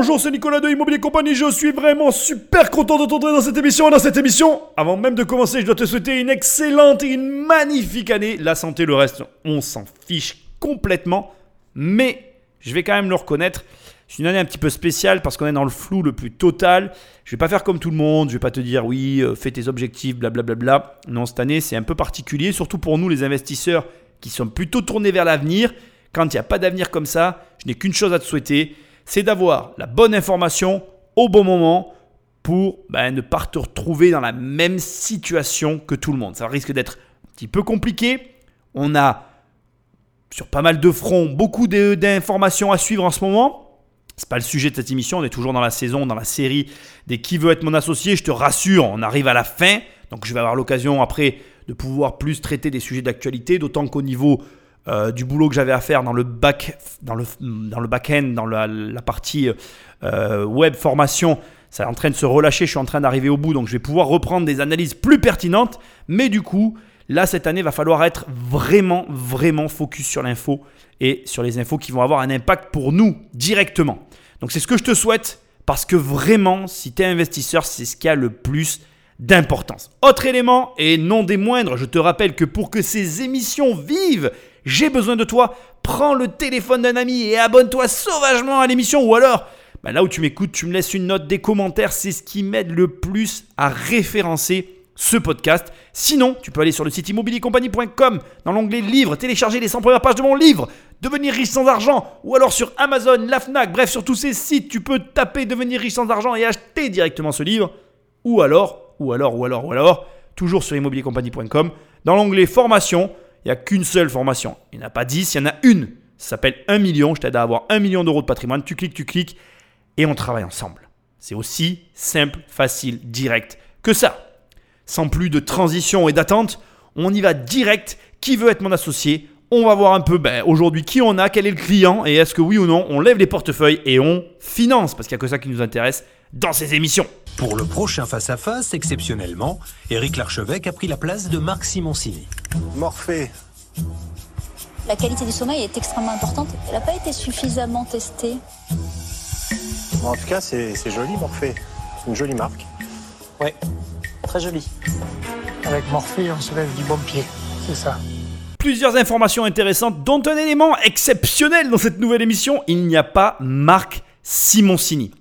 Bonjour, c'est Nicolas de Immobilier Compagnie. Je suis vraiment super content de t'entrer dans cette émission. Et dans cette émission, avant même de commencer, je dois te souhaiter une excellente et une magnifique année. La santé, le reste, on s'en fiche complètement. Mais je vais quand même le reconnaître. C'est une année un petit peu spéciale parce qu'on est dans le flou le plus total. Je vais pas faire comme tout le monde. Je vais pas te dire oui, euh, fais tes objectifs, blablabla. Non, cette année, c'est un peu particulier, surtout pour nous, les investisseurs qui sont plutôt tournés vers l'avenir. Quand il n'y a pas d'avenir comme ça, je n'ai qu'une chose à te souhaiter c'est d'avoir la bonne information au bon moment pour ben, ne pas te retrouver dans la même situation que tout le monde. Ça risque d'être un petit peu compliqué. On a sur pas mal de fronts beaucoup d'informations à suivre en ce moment. C'est pas le sujet de cette émission, on est toujours dans la saison, dans la série des Qui veut être mon associé. Je te rassure, on arrive à la fin, donc je vais avoir l'occasion après de pouvoir plus traiter des sujets d'actualité, d'autant qu'au niveau euh, du boulot que j'avais à faire dans le back, dans le, dans le back-end, dans la, partie euh, web formation. Ça est en train de se relâcher, je suis en train d'arriver au bout, donc je vais pouvoir reprendre des analyses plus pertinentes. Mais du coup, là, cette année, va falloir être vraiment, vraiment focus sur l'info et sur les infos qui vont avoir un impact pour nous directement. Donc c'est ce que je te souhaite, parce que vraiment, si tu es investisseur, c'est ce qui a le plus d'importance. Autre élément, et non des moindres, je te rappelle que pour que ces émissions vivent, j'ai besoin de toi, prends le téléphone d'un ami et abonne-toi sauvagement à l'émission. Ou alors bah, là où tu m'écoutes, tu me laisses une note, des commentaires, c'est ce qui m'aide le plus à référencer ce podcast. Sinon, tu peux aller sur le site immobiliercompagnie.com dans l'onglet livres, télécharger les 100 premières pages de mon livre, devenir riche sans argent, ou alors sur Amazon, la Fnac, bref, sur tous ces sites, tu peux taper devenir riche sans argent et acheter directement ce livre. Ou alors, ou alors, ou alors, ou alors, toujours sur immobiliercompagnie.com, dans l'onglet formation, il n'y a qu'une seule formation. Il n'y en a pas 10, il y en a une. Ça s'appelle 1 million. Je t'aide à avoir 1 million d'euros de patrimoine. Tu cliques, tu cliques et on travaille ensemble. C'est aussi simple, facile, direct que ça. Sans plus de transition et d'attente, on y va direct. Qui veut être mon associé? On va voir un peu ben, aujourd'hui qui on a, quel est le client et est-ce que oui ou non on lève les portefeuilles et on finance parce qu'il n'y a que ça qui nous intéresse dans ces émissions. Pour le prochain face-à-face, exceptionnellement, Éric Larchevêque a pris la place de Marc Simoncini. Morphée. La qualité du sommeil est extrêmement importante. Elle n'a pas été suffisamment testée. En tout cas, c'est joli, Morphée. Une jolie marque. Ouais, très joli. Avec Morphée, on se lève du bon pied. C'est ça. Plusieurs informations intéressantes, dont un élément exceptionnel dans cette nouvelle émission. Il n'y a pas Marc Simoncini.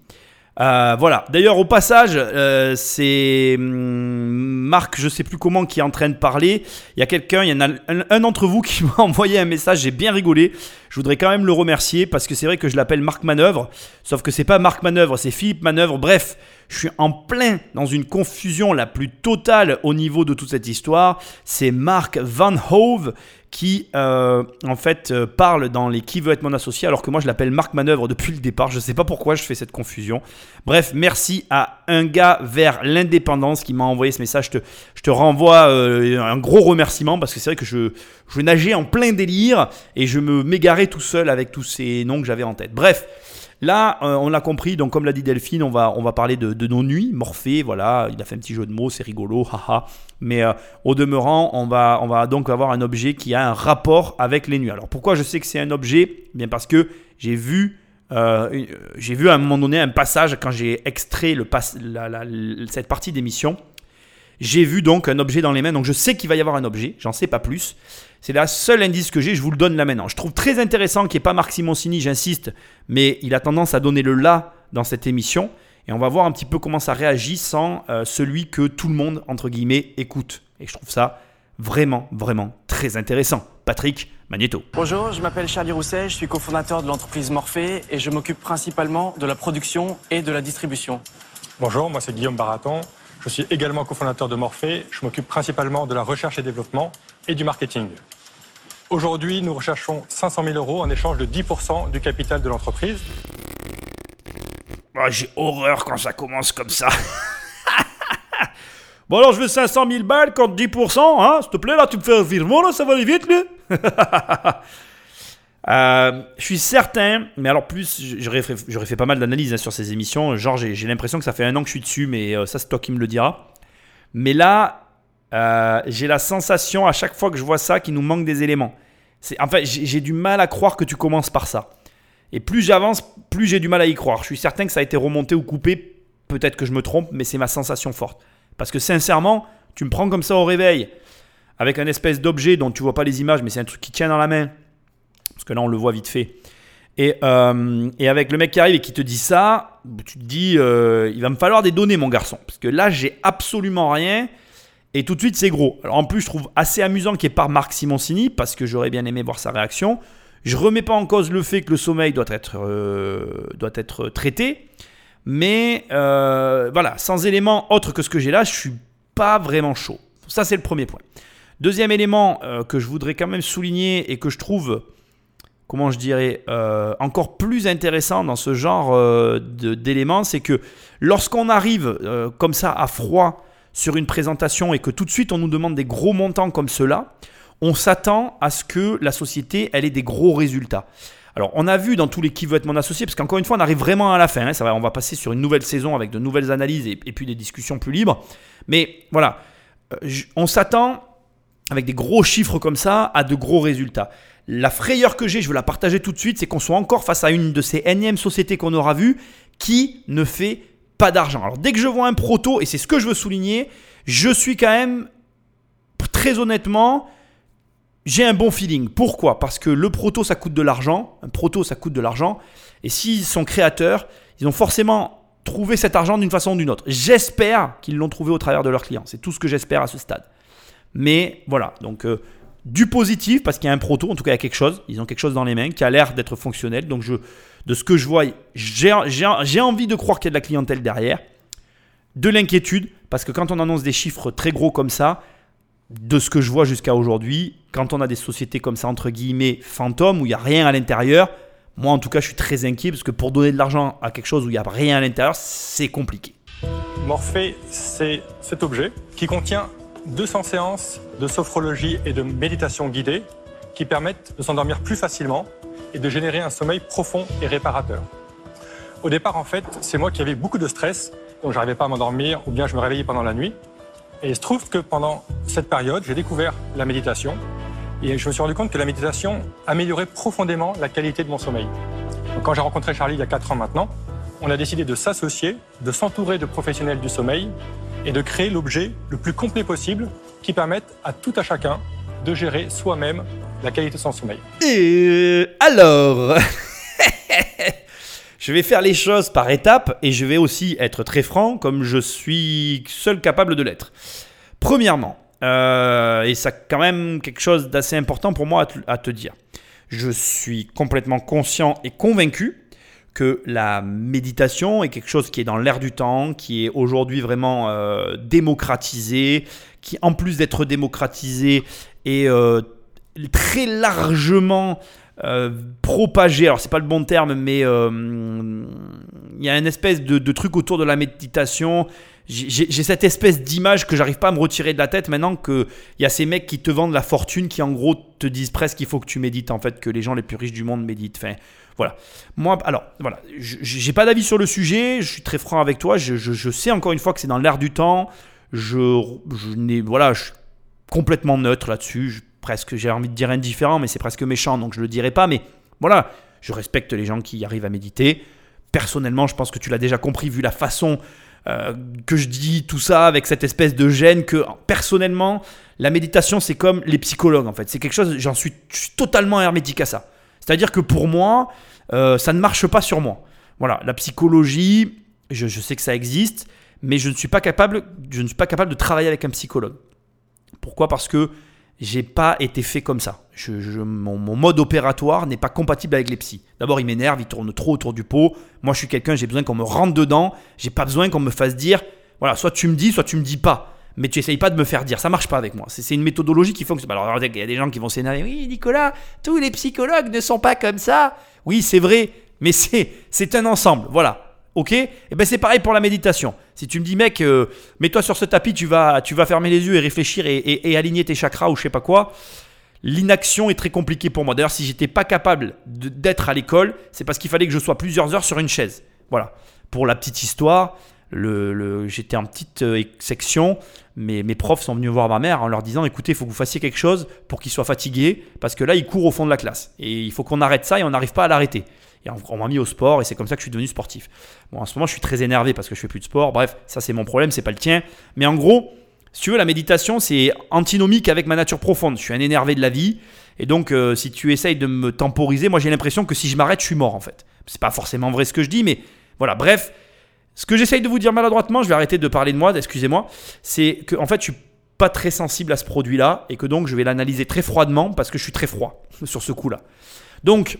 Euh, voilà. D'ailleurs, au passage, euh, c'est hum, Marc, je sais plus comment, qui est en train de parler. Il y a quelqu'un, il y en a un, d'entre vous qui m'a envoyé un message. J'ai bien rigolé. Je voudrais quand même le remercier parce que c'est vrai que je l'appelle Marc Manœuvre, sauf que c'est pas Marc Manœuvre, c'est Philippe Manœuvre. Bref, je suis en plein dans une confusion la plus totale au niveau de toute cette histoire. C'est Marc Van Hove qui euh, en fait euh, parle dans les Qui veut être mon associé alors que moi je l'appelle Marc Manœuvre depuis le départ. Je ne sais pas pourquoi je fais cette confusion. Bref, merci à un gars vers l'indépendance qui m'a envoyé ce message. Je te, je te renvoie euh, un gros remerciement parce que c'est vrai que je, je nageais en plein délire et je me m'égarais tout seul avec tous ces noms que j'avais en tête. Bref. Là, euh, on l'a compris, donc comme l'a dit Delphine, on va, on va parler de, nos nuits. Morphée, voilà, il a fait un petit jeu de mots, c'est rigolo, haha. Mais euh, au demeurant, on va, on va donc avoir un objet qui a un rapport avec les nuits. Alors pourquoi je sais que c'est un objet? Eh Bien parce que j'ai vu, euh, j'ai vu à un moment donné un passage quand j'ai extrait le cette partie d'émission. J'ai vu donc un objet dans les mains, donc je sais qu'il va y avoir un objet, j'en sais pas plus. C'est la seule indice que j'ai, je vous le donne là maintenant. Je trouve très intéressant qu'il n'y ait pas Marc Simoncini, j'insiste, mais il a tendance à donner le là dans cette émission. Et on va voir un petit peu comment ça réagit sans euh, celui que tout le monde, entre guillemets, écoute. Et je trouve ça vraiment, vraiment très intéressant. Patrick Magneto. Bonjour, je m'appelle Charlie Rousset, je suis cofondateur de l'entreprise Morphée et je m'occupe principalement de la production et de la distribution. Bonjour, moi c'est Guillaume Baraton, je suis également cofondateur de Morphée. Je m'occupe principalement de la recherche et développement et du marketing. Aujourd'hui, nous recherchons 500 000 euros en échange de 10% du capital de l'entreprise. Ah, j'ai horreur quand ça commence comme ça. bon alors je veux 500 000 balles contre 10%, hein S'il te plaît, là, tu me fais un virement, là, ça va aller vite, Euh, je suis certain, mais alors plus, j'aurais fait, fait, pas mal d'analyses hein, sur ces émissions. Genre, j'ai l'impression que ça fait un an que je suis dessus, mais euh, ça, c'est toi qui me le diras. Mais là, euh, j'ai la sensation à chaque fois que je vois ça qu'il nous manque des éléments. En fait, j'ai du mal à croire que tu commences par ça. Et plus j'avance, plus j'ai du mal à y croire. Je suis certain que ça a été remonté ou coupé. Peut-être que je me trompe, mais c'est ma sensation forte. Parce que sincèrement, tu me prends comme ça au réveil, avec un espèce d'objet dont tu vois pas les images, mais c'est un truc qui tient dans la main. Parce que là, on le voit vite fait. Et, euh, avec le mec qui arrive et qui te dit ça, tu te dis, euh, il va me falloir des données, mon garçon. Parce que là, j'ai absolument rien. Et tout de suite, c'est gros. Alors en plus, je trouve assez amusant qu'il n'y ait pas Marc Simoncini, parce que j'aurais bien aimé voir sa réaction. Je remets pas en cause le fait que le sommeil doit être, euh, doit être traité. Mais euh, voilà, sans éléments autres que ce que j'ai là, je suis pas vraiment chaud. Ça, c'est le premier point. Deuxième élément euh, que je voudrais quand même souligner et que je trouve, comment je dirais, encore plus intéressant dans ce genre d'éléments, c'est que lorsqu'on arrive comme ça à froid sur une présentation et que tout de suite on nous demande des gros montants comme cela, on s'attend à ce que la société elle ait des gros résultats. Alors, on a vu dans tous les qui veut être mon associé, parce qu'encore une fois, on arrive vraiment à la fin. hein, ça va, on va passer sur une nouvelle saison avec de nouvelles analyses et, et puis des discussions plus libres. Mais voilà, euh, on s'attend avec des gros chiffres comme ça à de gros résultats. La frayeur que j'ai, je veux la partager tout de suite, c'est qu'on soit encore face à une de ces énièmes sociétés qu'on aura vues qui ne fait pas d'argent. Alors dès que je vois un proto, et c'est ce que je veux souligner, je suis quand même très honnêtement, j'ai un bon feeling. Pourquoi? Parce que le proto, ça coûte de l'argent. Un proto, ça coûte de l'argent. Et s'ils sont créateurs, ils ont forcément trouvé cet argent d'une façon ou d'une autre. J'espère qu'ils l'ont trouvé au travers de leurs clients. C'est tout ce que j'espère à ce stade. Mais voilà, donc euh, du positif parce qu'il y a un proto, en tout cas il y a quelque chose. Ils ont quelque chose dans les mains qui a l'air d'être fonctionnel. Donc je, de ce que je vois, j'ai envie de croire qu'il y a de la clientèle derrière. De l'inquiétude parce que quand on annonce des chiffres très gros comme ça, de ce que je vois jusqu'à aujourd'hui, quand on a des sociétés comme ça, entre guillemets, fantômes, où il n'y a rien à l'intérieur, moi en tout cas je suis très inquiet parce que pour donner de l'argent à quelque chose où il n'y a rien à l'intérieur, c'est compliqué. Morphée, c'est cet objet qui contient 200 séances de sophrologie et de méditation guidée qui permettent de s'endormir plus facilement et de générer un sommeil profond et réparateur. Au départ, en fait, c'est moi qui avais beaucoup de stress, donc j'arrivais pas à m'endormir ou bien je me réveillais pendant la nuit. Et il se trouve que pendant cette période, j'ai découvert la méditation et je me suis rendu compte que la méditation améliorait profondément la qualité de mon sommeil. Quand j'ai rencontré Charlie il y a 4 ans maintenant, on a décidé de s'associer, de s'entourer de professionnels du sommeil et de créer l'objet le plus complet possible qui permette à tout à chacun de gérer soi-même la qualité de son sommeil. Et alors Je vais faire les choses par étapes et je vais aussi être très franc comme je suis seul capable de l'être. Premièrement, euh, et ça quand même quelque chose d'assez important pour moi à te, à te dire, je suis complètement conscient et convaincu la méditation est quelque chose qui est dans l'air du temps, qui est aujourd'hui vraiment euh, démocratisé, qui en plus d'être démocratisé est euh, très largement euh, propagé. Alors c'est pas le bon terme, mais il y a une espèce de truc autour de la méditation. J'ai cette espèce d'image que j'arrive pas à me retirer de la tête maintenant que il y a ces mecs qui te vendent la fortune, qui en gros te disent presque qu'il faut que tu médites en fait, que les gens les plus riches du monde méditent. Enfin, voilà. Moi, alors, voilà, j'ai pas d'avis sur le sujet, je suis très franc avec toi, je, sais encore une fois que c'est dans l'air du temps, je, je voilà, suis complètement neutre là-dessus, presque, j'ai envie de dire indifférent, mais c'est presque méchant, donc je le dirai pas, mais voilà, je respecte les gens qui arrivent à méditer. Personnellement, je pense que tu l'as déjà compris vu la façon euh, que je dis tout ça avec cette espèce de gêne que personnellement, la méditation, c'est comme les psychologues en fait. C'est quelque chose, j'en suis, totalement hermétique à ça. C'est-à-dire que pour moi, euh, ça ne marche pas sur moi. Voilà, la psychologie, je, je sais que ça existe, mais je ne suis pas capable, je ne suis pas capable de travailler avec un psychologue. Pourquoi? Parce que j'ai pas été fait comme ça. Je- mon, mode opératoire n'est pas compatible avec les psys. D'abord, il m'énerve, il tourne trop autour du pot. Moi, je suis quelqu'un, j'ai besoin qu'on me rentre dedans. J'ai pas besoin qu'on me fasse dire, voilà, soit tu me dis, soit tu me dis pas. Mais tu essayes pas de me faire dire. Ça marche pas avec moi. C'est une méthodologie qui fonctionne. Alors, il y a des gens qui vont s'énerver. Oui, Nicolas, tous les psychologues ne sont pas comme ça. Oui, c'est vrai, mais c'est un ensemble. Voilà. Ok Et ben c'est pareil pour la méditation. Si tu me dis mec, euh, mets-toi sur ce tapis, tu vas, tu vas fermer les yeux et réfléchir et, aligner tes chakras ou je sais pas quoi. L'inaction est très compliquée pour moi. D'ailleurs, si j'étais pas capable d'être à l'école, c'est parce qu'il fallait que je sois plusieurs heures sur une chaise. Voilà. Pour la petite histoire, j'étais en petite euh, section. Mes, mes profs sont venus voir ma mère en leur disant écoutez, il faut que vous fassiez quelque chose pour qu'il soit fatigué parce que là, il court au fond de la classe et il faut qu'on arrête ça et on n'arrive pas à l'arrêter. Et on, m'a mis au sport et c'est comme ça que je suis devenu sportif. Bon, en ce moment, je suis très énervé parce que je fais plus de sport. Bref, ça c'est mon problème, c'est pas le tien. Mais en gros, si tu veux, la méditation, c'est antinomique avec ma nature profonde. Je suis un énervé de la vie. Et donc, euh, si tu essayes de me temporiser, moi j'ai l'impression que si je m'arrête, je suis mort en fait. C'est pas forcément vrai ce que je dis, mais voilà. Bref, ce que j'essaye de vous dire maladroitement, je vais arrêter de parler de moi, excusez-moi, c'est que en fait, je suis pas très sensible à ce produit-là et que donc je vais l'analyser très froidement parce que je suis très froid sur ce coup-là. Donc,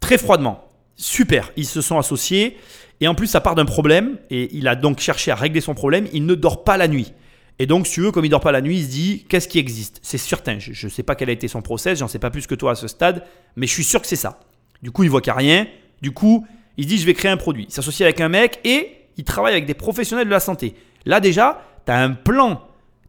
très froidement, super, ils se sont associés et en plus, ça part d'un problème et il a donc cherché à régler son problème. Il ne dort pas la nuit. Et donc, si tu veux, comme il dort pas la nuit, il se dit qu'est-ce qui existe? C'est certain. Je ne sais pas quel a été son process, j'en sais pas plus que toi à ce stade, mais je suis sûr que c'est ça. Du coup, il voit qu'il n'y a rien. Du coup, il se dit je vais créer un produit. Il s'associe avec un mec et il travaille avec des professionnels de la santé. Là, déjà, tu as un plan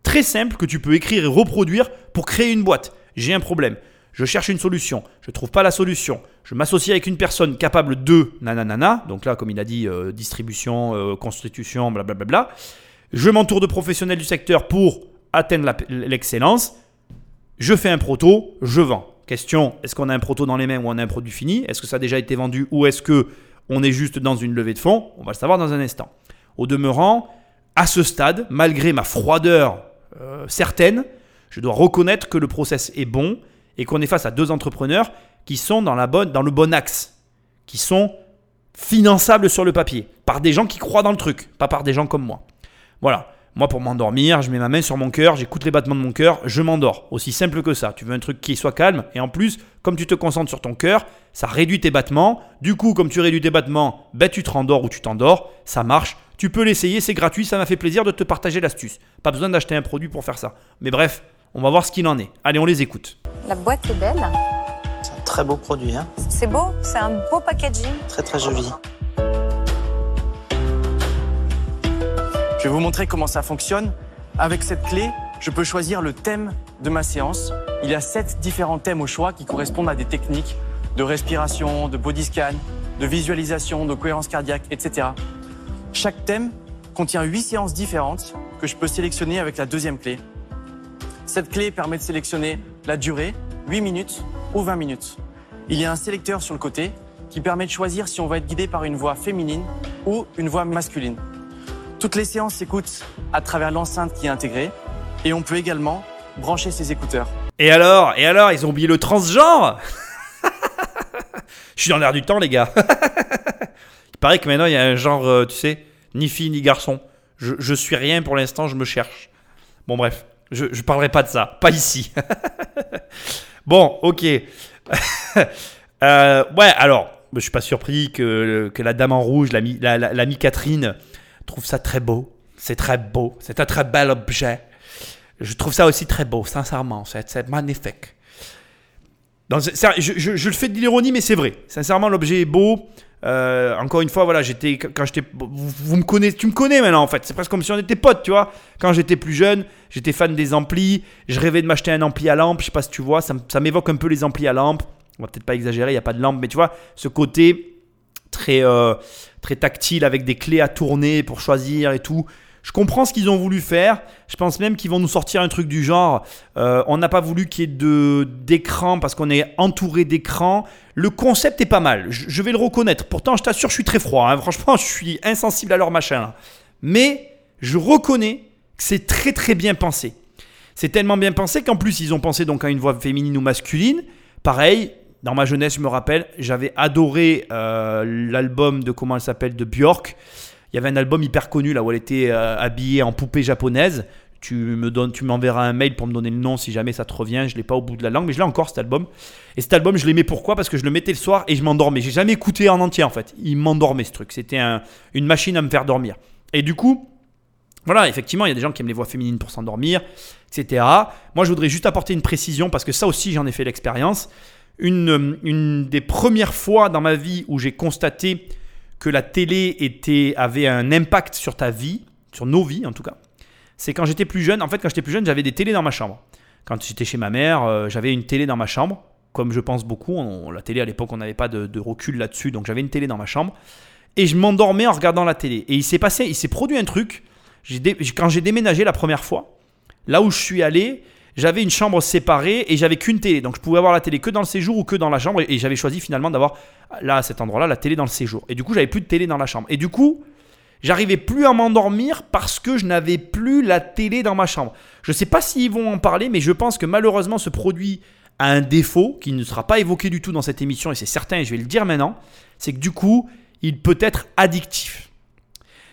très simple que tu peux écrire et reproduire pour créer une boîte. J'ai un problème. Je cherche une solution. Je ne trouve pas la solution. Je m'associe avec une personne capable de nanana. Donc là, comme il a dit, euh, distribution, euh, constitution, blablabla. Je m'entoure de professionnels du secteur pour atteindre l'excellence. Je fais un proto, je vends. Question est-ce qu'on a un proto dans les mains ou on a un produit fini? Est-ce que ça a déjà été vendu ou est-ce que on est juste dans une levée de fonds? On va le savoir dans un instant. Au demeurant, à ce stade, malgré ma froideur euh, certaine, je dois reconnaître que le process est bon et qu'on est face à deux entrepreneurs qui sont dans, la bonne, dans le bon axe, qui sont finançables sur le papier, par des gens qui croient dans le truc, pas par des gens comme moi. Voilà. Moi, pour m'endormir, je mets ma main sur mon cœur, j'écoute les battements de mon cœur, je m'endors. Aussi simple que ça. Tu veux un truc qui soit calme, et en plus, comme tu te concentres sur ton cœur, ça réduit tes battements. Du coup, comme tu réduis tes battements, ben, tu te rendors ou tu t'endors. Ça marche. Tu peux l'essayer, c'est gratuit. Ça m'a fait plaisir de te partager l'astuce. Pas besoin d'acheter un produit pour faire ça. Mais bref, on va voir ce qu'il en est. Allez, on les écoute. La boîte est belle. C'est un très beau produit, hein. C'est beau, c'est un beau packaging. très très joli. Je vais vous montrer comment ça fonctionne. Avec cette clé, je peux choisir le thème de ma séance. Il y a sept différents thèmes au choix qui correspondent à des techniques de respiration, de body scan, de visualisation, de cohérence cardiaque, etc. Chaque thème contient huit séances différentes que je peux sélectionner avec la deuxième clé. Cette clé permet de sélectionner la durée, 8 minutes ou 20 minutes. Il y a un sélecteur sur le côté qui permet de choisir si on va être guidé par une voix féminine ou une voix masculine. Toutes les séances s'écoutent à travers l'enceinte qui est intégrée et on peut également brancher ses écouteurs. Et alors Et alors Ils ont oublié le transgenre Je suis dans l'air du temps, les gars. il paraît que maintenant, il y a un genre, euh, tu sais, ni fille ni garçon. Je, je suis rien pour l'instant, je me cherche. Bon, bref, je ne parlerai pas de ça. Pas ici. bon, ok. Euh, ouais, alors, je suis pas surpris que, que la dame en rouge, l'ami la, la, Catherine, trouve ça très beau. C'est très beau. C'est un très bel objet. Je trouve ça aussi très beau, sincèrement. C'est magnifique. C'est- je, je- je le fais de l'ironie, mais c'est vrai. Sincèrement, l'objet est beau. Euh, encore une fois, voilà, j'étais quand j'étais, vous, me connaissez, tu me connais maintenant en fait. C'est presque comme si on était potes, tu vois. Quand j'étais plus jeune, j'étais fan des amplis. Je rêvais de m'acheter un ampli à lampe. Je sais pas si tu vois, ça m'évoque un peu les amplis à lampe. On va peut-être pas exagérer, il y a pas de lampe, mais tu vois, ce côté très euh, très tactile avec des clés à tourner pour choisir et tout. Je comprends ce qu'ils ont voulu faire. Je pense même qu'ils vont nous sortir un truc du genre. euh, on n'a pas voulu qu'il y ait d'écran parce qu'on est entouré d'écrans. Le concept est pas mal. Je, vais le reconnaître. Pourtant, je t'assure, je suis très froid. hein. Franchement, je suis insensible à leur machin. Mais je reconnais que c'est très très bien pensé. C'est tellement bien pensé qu'en plus ils ont pensé à une voix féminine ou masculine. Pareil, dans ma jeunesse, je me rappelle, j'avais adoré euh, l'album de comment elle s'appelle de Björk. Il y avait un album hyper connu là où elle était euh, habillée en poupée japonaise. Tu me donnes, tu m'enverras un mail pour me donner le nom si jamais ça te revient. Je l'ai pas au bout de la langue, mais je l'ai encore cet album. Et cet album, je l'aimais pourquoi? Parce que je le mettais le soir et je m'endormais. J'ai jamais écouté en entier en fait. Il m'endormait ce truc. C'était un- une machine à me faire dormir. Et du coup, voilà, effectivement, il y a des gens qui aiment les voix féminines pour s'endormir, etc. Moi, je voudrais juste apporter une précision parce que ça aussi, j'en ai fait l'expérience. Une, euh, une des premières fois dans ma vie où j'ai constaté que la télé avait un impact sur ta vie, sur nos vies en tout cas, c'est quand j'étais plus jeune. En fait, quand j'étais plus jeune, j'avais des télés dans ma chambre. Quand j'étais chez ma mère, euh, j'avais une télé dans ma chambre. Comme je pense beaucoup, on- la télé à l'époque, on n'avait pas de, recul là-dessus, donc j'avais une télé dans ma chambre. Et je m'endormais en regardant la télé. Et il s'est passé, il s'est produit un truc. Quand j'ai déménagé la première fois, là où je suis allé, j'avais une chambre séparée et j'avais qu'une télé. Donc je pouvais avoir la télé que dans le séjour ou que dans la chambre. Et j'avais choisi finalement d'avoir là à cet endroit-là la télé dans le séjour. Et du coup, j'avais plus de télé dans la chambre. Et du coup, j'arrivais plus à m'endormir parce que je n'avais plus la télé dans ma chambre. Je ne sais pas s'ils vont en parler, mais je pense que malheureusement ce produit a un défaut qui ne sera pas évoqué du tout dans cette émission et c'est certain et je vais le dire maintenant, c'est que du coup, il peut être addictif.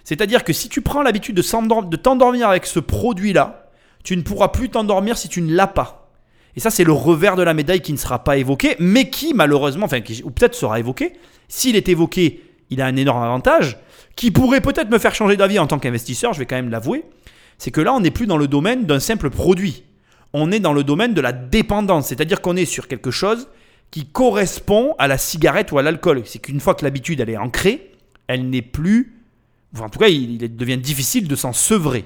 C'est-à-dire que si tu prends l'habitude de t'endormir avec ce produit-là, tu ne pourras plus t'endormir si tu ne l'as pas. Et ça, c'est le revers de la médaille qui ne sera pas évoqué, mais qui, malheureusement, enfin, ou peut-être sera évoqué. S'il est évoqué, il a un énorme avantage, qui pourrait peut-être me faire changer d'avis en tant qu'investisseur, je vais quand même l'avouer. C'est que là, on n'est plus dans le domaine d'un simple produit. On est dans le domaine de la dépendance, c'est-à-dire qu'on est sur quelque chose qui correspond à la cigarette ou à l'alcool. C'est qu'une fois que l'habitude, elle est ancrée, elle n'est plus... En tout cas, il, il devient difficile de s'en sevrer.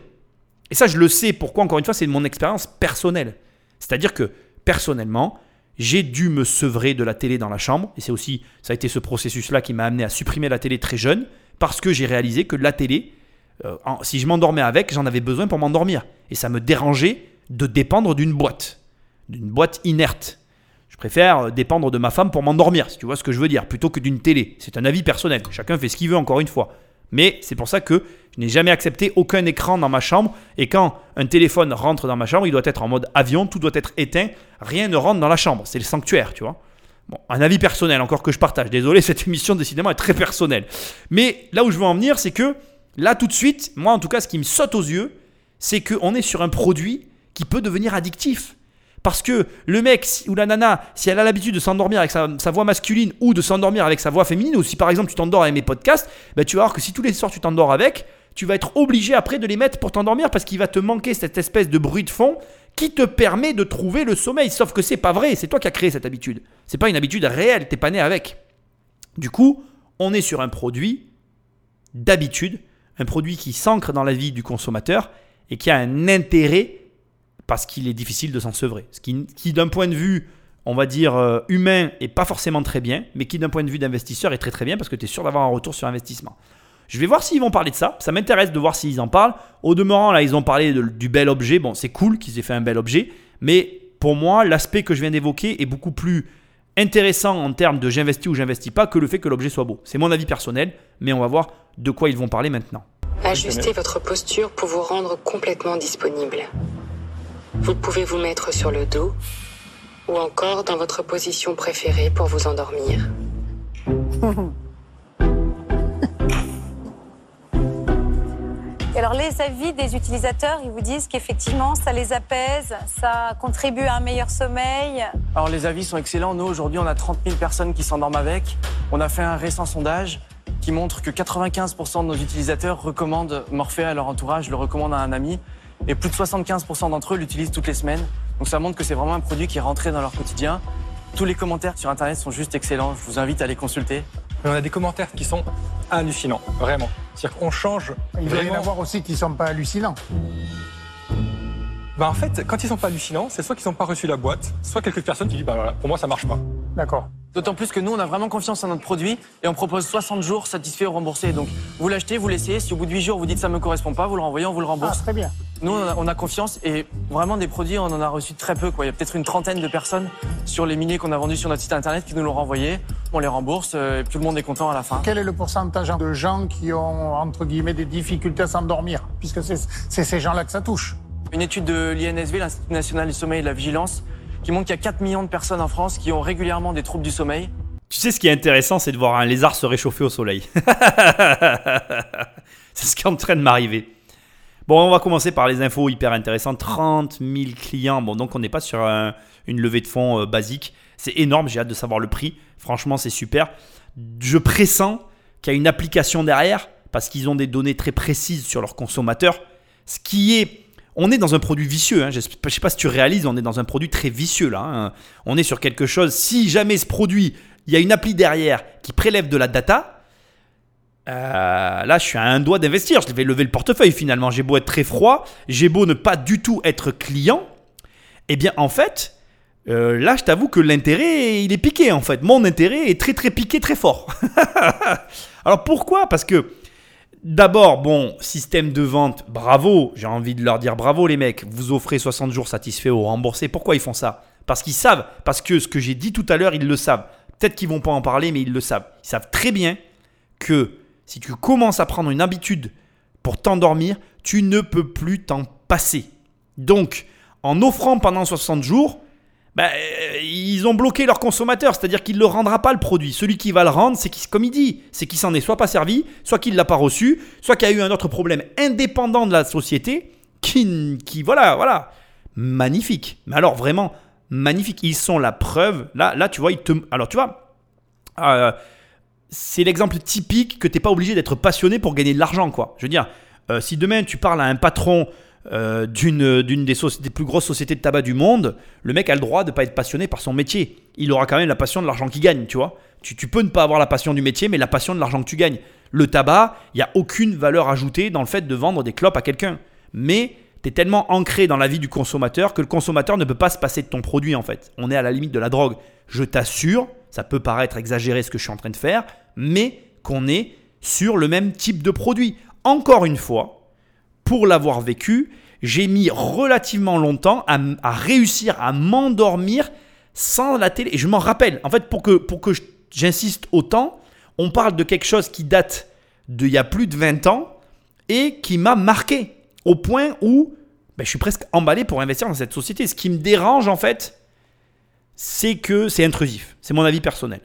Et ça, je le sais. Pourquoi Encore une fois, c'est de mon expérience personnelle. C'est-à-dire que personnellement, j'ai dû me sevrer de la télé dans la chambre. Et c'est aussi, ça a été ce processus-là qui m'a amené à supprimer la télé très jeune, parce que j'ai réalisé que la télé, euh, si je m'endormais avec, j'en avais besoin pour m'endormir. Et ça me dérangeait de dépendre d'une boîte, d'une boîte inerte. Je préfère euh, dépendre de ma femme pour m'endormir, si tu vois ce que je veux dire, plutôt que d'une télé. C'est un avis personnel. Chacun fait ce qu'il veut, encore une fois. Mais c'est pour ça que je n'ai jamais accepté aucun écran dans ma chambre. Et quand un téléphone rentre dans ma chambre, il doit être en mode avion, tout doit être éteint. Rien ne rentre dans la chambre. C'est le sanctuaire, tu vois. Bon, un avis personnel, encore que je partage. Désolé, cette émission, décidément, est très personnelle. Mais là où je veux en venir, c'est que là, tout de suite, moi, en tout cas, ce qui me saute aux yeux, c'est qu'on est sur un produit qui peut devenir addictif. Parce que le mec ou la nana, si elle a l'habitude de s'endormir avec sa, voix masculine ou de s'endormir avec sa voix féminine, ou si par exemple tu t'endors avec mes podcasts, ben, tu vas voir que si tous les soirs tu t'endors avec, tu vas être obligé après de les mettre pour t'endormir parce qu'il va te manquer cette espèce de bruit de fond qui te permet de trouver le sommeil. Sauf que c'est pas vrai, c'est toi qui as créé cette habitude. C'est pas une habitude réelle, t'es pas né avec. Du coup, on est sur un produit d'habitude, un produit qui s'ancre dans la vie du consommateur et qui a un intérêt parce qu'il est difficile de s'en sevrer. Ce qui, d'un point de vue, on va dire, euh, humain, est pas forcément très bien, mais qui, d'un point de vue d'investisseur, est très très bien parce que tu es sûr d'avoir un retour sur investissement. Je vais voir s'ils vont parler de ça. Ça m'intéresse de voir s'ils en parlent. Au demeurant, là, ils ont parlé du bel objet. Bon, c'est cool qu'ils aient fait un bel objet. Mais pour moi, l'aspect que je viens d'évoquer est beaucoup plus intéressant en termes de j'investis ou j'investis pas que le fait que l'objet soit beau. C'est mon avis personnel, mais on va voir de quoi ils vont parler maintenant. Ajustez votre posture pour vous rendre complètement disponible. Vous pouvez vous mettre sur le dos ou encore dans votre position préférée pour vous endormir. Alors les avis des utilisateurs, ils vous disent qu'effectivement ça les apaise, ça contribue à un meilleur sommeil. Alors les avis sont excellents. Nous, aujourd'hui, on a 30 000 personnes qui s'endorment avec. On a fait un récent sondage qui montre que 95% de nos utilisateurs recommandent Morphée à leur entourage, le recommandent à un ami. Et plus de 75% d'entre eux l'utilisent toutes les semaines. Donc ça montre que c'est vraiment un produit qui est rentré dans leur quotidien. Tous les commentaires sur Internet sont juste excellents. Je vous invite à les consulter. Mais on a des commentaires qui sont hallucinants, vraiment. C'est-à-dire qu'on change Il doit y en avoir aussi qui sont pas hallucinants. Bah, en fait, quand ils sont pas hallucinants, c'est soit qu'ils n'ont pas reçu la boîte, soit quelques personnes qui disent bah voilà, pour moi ça marche pas. D'accord. D'autant plus que nous, on a vraiment confiance en notre produit et on propose 60 jours satisfaits ou remboursés. Donc, vous l'achetez, vous l'essayez. Si au bout de 8 jours, vous dites ça me correspond pas, vous le renvoyez, on vous le Ah, rembourse. très bien. Nous, on a, on a confiance et vraiment des produits, on en a reçu très peu. Quoi. Il y a peut-être une trentaine de personnes sur les milliers qu'on a vendus sur notre site internet qui nous l'ont renvoyé. On les rembourse euh, et tout le monde est content à la fin. Quel est le pourcentage de gens qui ont, entre guillemets, des difficultés à s'endormir? Puisque c'est ces gens-là que ça touche. Une étude de l'INSV, l'Institut national du sommeil et de la vigilance, qui montre qu'il y a 4 millions de personnes en France qui ont régulièrement des troubles du sommeil. Tu sais, ce qui est intéressant, c'est de voir un lézard se réchauffer au soleil. c'est ce qui est en train de m'arriver. Bon, on va commencer par les infos hyper intéressantes. 30 000 clients. Bon, donc on n'est pas sur un- une levée de fonds euh, basique. C'est énorme, j'ai hâte de savoir le prix. Franchement, c'est super. Je pressens qu'il y a une application derrière parce qu'ils ont des données très précises sur leurs consommateurs. Ce qui est. On est dans un produit vicieux. Hein. Je ne sais pas si tu réalises, on est dans un produit très vicieux là. hein. On est sur quelque chose. Si jamais ce produit, il y a une appli derrière qui prélève de la data, euh, là, je suis à un doigt d'investir. Je vais lever le portefeuille finalement. J'ai beau être très froid, j'ai beau ne pas du tout être client. Eh bien, en fait, euh, là, je t'avoue que l'intérêt, il est piqué en fait. Mon intérêt est très très piqué, très fort. Alors pourquoi? Parce que D'abord, bon, système de vente, bravo. J'ai envie de leur dire bravo, les mecs. Vous offrez 60 jours satisfaits ou remboursés. Pourquoi ils font ça? Parce qu'ils savent. Parce que ce que j'ai dit tout à l'heure, ils le savent. Peut-être qu'ils vont pas en parler, mais ils le savent. Ils savent très bien que si tu commences à prendre une habitude pour t'endormir, tu ne peux plus t'en passer. Donc, en offrant pendant 60 jours, euh, ils ont bloqué leur consommateur, c'est-à-dire qu'il ne le rendra pas le produit. Celui qui va le rendre, c'est qui, comme il dit, c'est qu'il s'en est soit pas servi, soit qu'il ne l'a pas reçu, soit qu'il y a eu un autre problème indépendant de la société qui, qui voilà, voilà, magnifique. Mais alors vraiment magnifique. Ils sont la preuve. Là, là, tu vois, ils te, alors tu vois, euh, c'est l'exemple typique que tu n'es pas obligé d'être passionné pour gagner de l'argent, quoi. Je veux dire, euh, si demain tu parles à un patron euh, d'une d'une des, plus grosses sociétés de tabac du monde, le mec a le droit de pas être passionné par son métier. Il aura quand même la passion de l'argent qu'il gagne, tu vois. Tu, tu peux ne pas avoir la passion du métier, mais la passion de l'argent que tu gagnes. Le tabac, il n'y a aucune valeur ajoutée dans le fait de vendre des clopes à quelqu'un. Mais tu es tellement ancré dans la vie du consommateur que le consommateur ne peut pas se passer de ton produit en fait. On est à la limite de la drogue. Je t'assure, ça peut paraître exagéré ce que je suis en train de faire, mais qu'on est sur le même type de produit. Encore une fois, pour l'avoir vécu, j'ai mis relativement longtemps à, réussir à m'endormir sans la télé. Et je m'en rappelle. En fait, pour que, pour que j'insiste autant, on parle de quelque chose qui date d'il y a plus de 20 ans et qui m'a marqué au point où ben, je suis presque emballé pour investir dans cette société. Ce qui me dérange en fait, c'est que c'est intrusif. C'est mon avis personnel.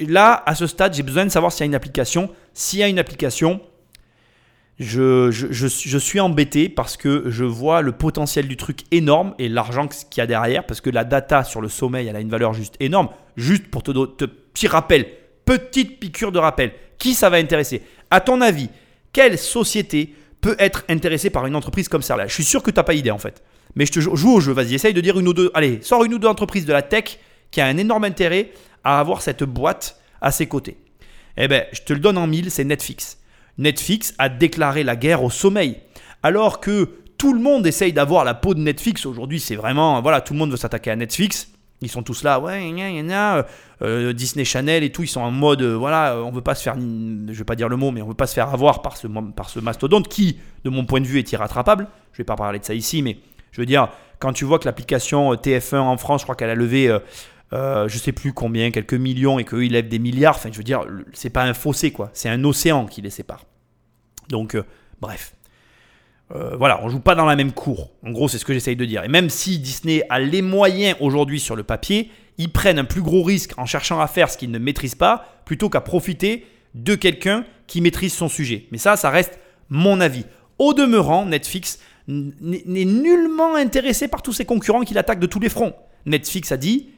Là, à ce stade, j'ai besoin de savoir s'il y a une application. S'il y a une application, je, suis- embêté parce que je vois le potentiel du truc énorme et l'argent qu'il y a derrière parce que la data sur le sommeil, elle a une valeur juste énorme. Juste pour te, do- te petit rappel, petite piqûre de rappel. Qui ça va intéresser? À ton avis, quelle société peut être intéressée par une entreprise comme ça là Je suis sûr que tu n'as pas idée en fait. Mais je te joue au jeu, vas-y, essaye de dire une ou deux. Allez, sors une ou deux entreprises de la tech qui a un énorme intérêt à avoir cette boîte à ses côtés. Eh ben, je te le donne en mille, c'est Netflix. Netflix a déclaré la guerre au sommeil. Alors que tout le monde essaye d'avoir la peau de Netflix aujourd'hui, c'est vraiment, voilà, tout le monde veut s'attaquer à Netflix. Ils sont tous là, ouais, gna, gna, gna, euh, Disney Channel et tout, ils sont en mode, euh, voilà, on veut pas se faire, je vais pas dire le mot, mais on veut pas se faire avoir par ce, par ce mastodonte qui, de mon point de vue, est irrattrapable. Je vais pas parler de ça ici, mais je veux dire, quand tu vois que l'application euh, TF1 en France, je crois qu'elle a levé, euh, euh, je sais plus combien, quelques millions, et qu'eux, ils lèvent des milliards, enfin, je veux dire, c'est pas un fossé, quoi, c'est un océan qui les sépare. Donc, euh, bref. Euh, voilà, on joue pas dans la même cour. En gros, c'est ce que j'essaye de dire. Et même si Disney a les moyens aujourd'hui sur le papier, ils prennent un plus gros risque en cherchant à faire ce qu'ils ne maîtrisent pas, plutôt qu'à profiter de quelqu'un qui maîtrise son sujet. Mais ça, ça reste mon avis. Au demeurant, Netflix n'est nullement intéressé par tous ses concurrents qui l'attaquent de tous les fronts. Netflix a dit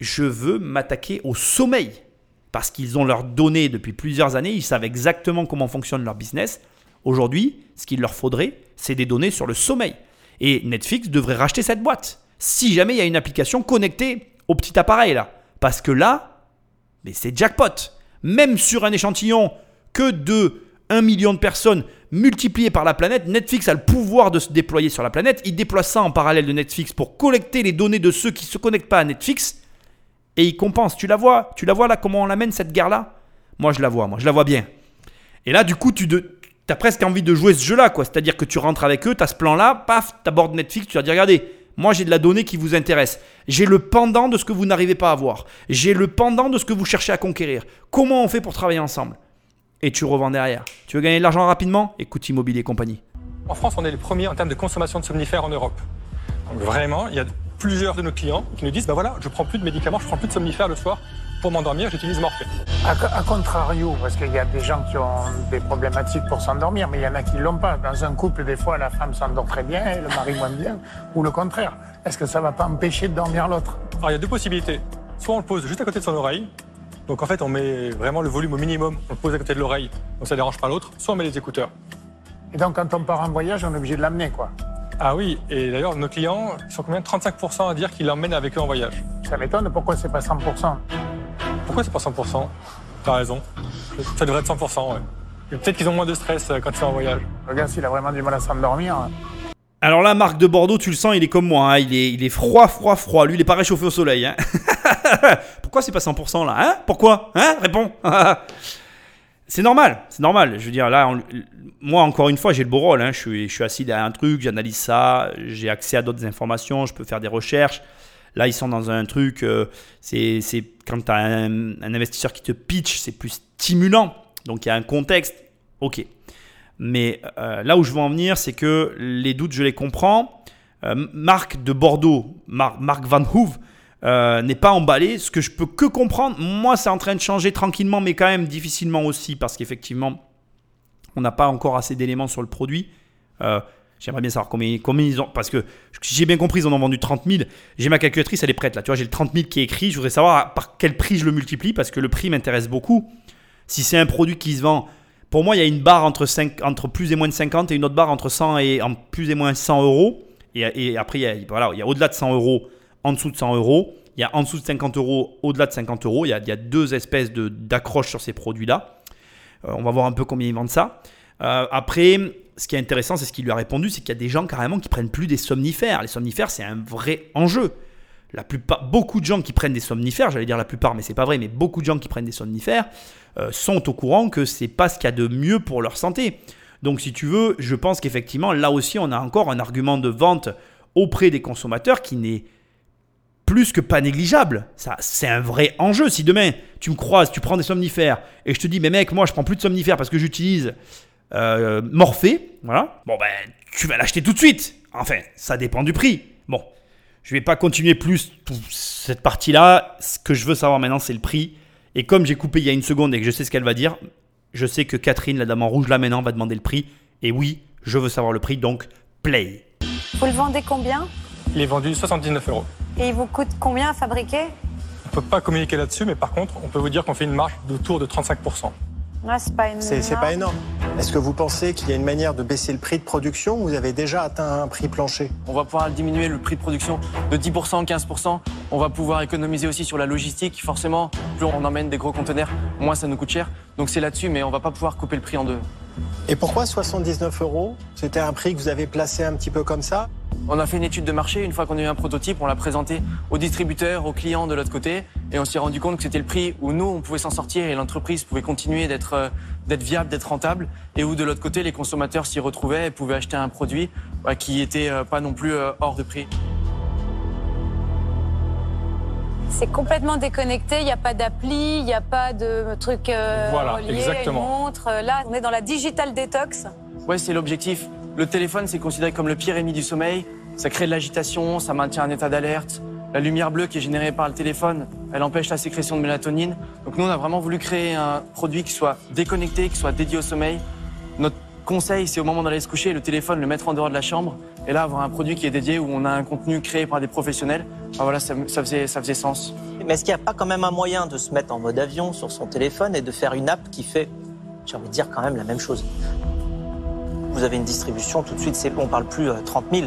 je veux m'attaquer au sommeil. Parce qu'ils ont leurs données depuis plusieurs années, ils savent exactement comment fonctionne leur business. Aujourd'hui, ce qu'il leur faudrait, c'est des données sur le sommeil. Et Netflix devrait racheter cette boîte. Si jamais il y a une application connectée au petit appareil là. Parce que là, mais c'est jackpot. Même sur un échantillon que de 1 million de personnes multipliées par la planète, Netflix a le pouvoir de se déployer sur la planète. Il déploie ça en parallèle de Netflix pour collecter les données de ceux qui ne se connectent pas à Netflix et il compense. Tu la vois Tu la vois là comment on l'amène cette guerre-là Moi je la vois, moi je la vois bien. Et là du coup tu as presque envie de jouer ce jeu-là quoi. C'est-à-dire que tu rentres avec eux, tu as ce plan-là, paf, tu abordes Netflix, tu vas dire regardez, moi j'ai de la donnée qui vous intéresse. J'ai le pendant de ce que vous n'arrivez pas à voir. J'ai le pendant de ce que vous cherchez à conquérir. Comment on fait pour travailler ensemble? Et tu revends derrière. Tu veux gagner de l'argent rapidement? Écoute Immobilier compagnie. En France, on est les premiers en termes de consommation de somnifères en Europe. Donc vraiment, il y a plusieurs de nos clients qui nous disent, bah voilà, je prends plus de médicaments, je prends plus de somnifères le soir pour m'endormir, j'utilise Morphée. A, co- a contrario, parce qu'il y a des gens qui ont des problématiques pour s'endormir, mais il y en a qui l'ont pas. Dans un couple, des fois, la femme s'endort très bien et le mari moins bien, ou le contraire. Est-ce que ça va pas empêcher de dormir l'autre? Alors il y a deux possibilités. Soit on le pose juste à côté de son oreille, donc en fait on met vraiment le volume au minimum, on le pose à côté de l'oreille, donc ça dérange pas l'autre, soit on met les écouteurs. Et donc, quand on part en voyage, on est obligé de l'amener, quoi. Ah oui, et d'ailleurs nos clients ils sont combien 35% à dire qu'ils l'emmènent avec eux en voyage. Ça m'étonne, pourquoi c'est pas 100% Pourquoi c'est pas 100% T'as raison. Ça devrait être 100%, ouais. Et Peut-être qu'ils ont moins de stress euh, quand ils sont en voyage. Le gars, s'il a vraiment du mal à s'endormir, Alors là, Marc de Bordeaux, tu le sens, il est comme moi. hein. Il, est, il est froid, froid, froid. Lui, il est pas réchauffé au soleil. hein. Pourquoi c'est pas 100% là hein? Pourquoi? Hein? Réponds. C'est normal, c'est normal. Je veux dire, là, moi, encore une fois, j'ai le beau rôle. hein. Je, suis, assis derrière un truc, j'analyse ça, j'ai accès à d'autres informations, je peux faire des recherches. Là, ils sont dans un truc, euh, c'est quand tu as un, investisseur qui te pitch, c'est plus stimulant. Donc, il y a un contexte, ok. Mais euh, là où je veux en venir, c'est que les doutes, je les comprends. Euh, Marc de Bordeaux, Mar- Marc Van Hoove, euh, n'est pas emballé. Ce que je peux que comprendre, moi, c'est en train de changer tranquillement, mais quand même difficilement aussi, parce qu'effectivement, on n'a pas encore assez d'éléments sur le produit. Euh, J'aimerais bien savoir combien, combien ils ont. Parce que si j'ai bien compris, ils en ont vendu 30 000. J'ai ma calculatrice, elle est prête là. Tu vois, j'ai le 30 000 qui est écrit. Je voudrais savoir par quel prix je le multiplie, parce que le prix m'intéresse beaucoup. Si c'est un produit qui se vend. Pour moi, il y a une barre entre, 5, entre plus et moins de 50 et une autre barre entre 100 et en plus et moins 100 euros. Et, après, voilà, il y a au-delà de 100 euros, en dessous de 100 euros. Il y a en dessous de 50 euros, au-delà de 50 euros. Il y a, deux espèces d'accroches sur ces produits-là. Euh, on va voir un peu combien ils vendent ça. Euh, après, ce qui est intéressant, c'est ce qu'il lui a répondu, c'est qu'il y a des gens carrément qui prennent plus des somnifères. Les somnifères, c'est un vrai enjeu. Beaucoup de gens qui prennent des somnifères, j'allais dire la plupart, mais c'est pas vrai, mais beaucoup de gens qui prennent des somnifères euh, sont au courant que c'est pas ce qu'il y a de mieux pour leur santé. Donc, si tu veux, je pense qu'effectivement, là aussi, on a encore un argument de vente auprès des consommateurs qui n'est plus que pas négligeable. Ça, c'est un vrai enjeu. Si demain tu me croises, tu prends des somnifères et je te dis, mais mec, moi je prends plus de somnifères parce que j'utilise euh, Morphée, voilà. Bon ben, tu vas l'acheter tout de suite. Enfin, ça dépend du prix. Bon, je vais pas continuer plus cette partie-là. Ce que je veux savoir maintenant, c'est le prix. Et comme j'ai coupé il y a une seconde et que je sais ce qu'elle va dire, je sais que Catherine, la dame en rouge là maintenant, va demander le prix. Et oui, je veux savoir le prix, donc play. Vous le vendez combien? Il est vendu 79 euros. Et il vous coûte combien à fabriquer? On ne peut pas communiquer là-dessus, mais par contre, on peut vous dire qu'on fait une marge d'autour de 35%. Ah, c'est pas énorme. C'est c'est pas énorme. Est-ce que vous pensez qu'il y a une manière de baisser le prix de production? Ou vous avez déjà atteint un prix plancher On va pouvoir diminuer le prix de production de 10%, 15%. On va pouvoir économiser aussi sur la logistique. Forcément, plus on emmène des gros conteneurs, moins ça nous coûte cher. Donc c'est là-dessus, mais on va pas pouvoir couper le prix en deux. Et pourquoi 79 euros? C'était un prix que vous avez placé un petit peu comme ça? On a fait une étude de marché. Une fois qu'on a eu un prototype, on l'a présenté aux distributeurs, aux clients de l'autre côté. Et on s'est rendu compte que c'était le prix où nous, on pouvait s'en sortir et l'entreprise pouvait continuer d'être euh, viable, d'être rentable. Et où de l'autre côté, les consommateurs s'y retrouvaient et pouvaient acheter un produit bah, qui était euh, pas non plus euh, hors de prix. C'est complètement déconnecté, il n'y a pas d'appli, il n'y a pas de truc euh, Voilà, relié, exactement. une montre. Là, on est dans la digital détox. Ouais, c'est l'objectif. Le téléphone, c'est considéré comme le pire ennemi du sommeil. Ça crée de l'agitation, ça maintient un état d'alerte. La lumière bleue qui est générée par le téléphone, elle empêche la sécrétion de mélatonine. Donc nous, on a vraiment voulu créer un produit qui soit déconnecté, qui soit dédié au sommeil. Notre conseil, c'est au moment d'aller se coucher, le téléphone, le mettre en dehors de la chambre. Et là, avoir un produit qui est dédié, où on a un contenu créé par des professionnels. Ah, voilà, ça, faisait, ça faisait sens. Mais est-ce qu'il n'y a pas quand même un moyen de se mettre en mode avion sur son téléphone et de faire une app qui fait, j'ai envie de dire, quand même la même chose? Vous avez une distribution, tout de suite, c'est, on parle plus euh, 30 000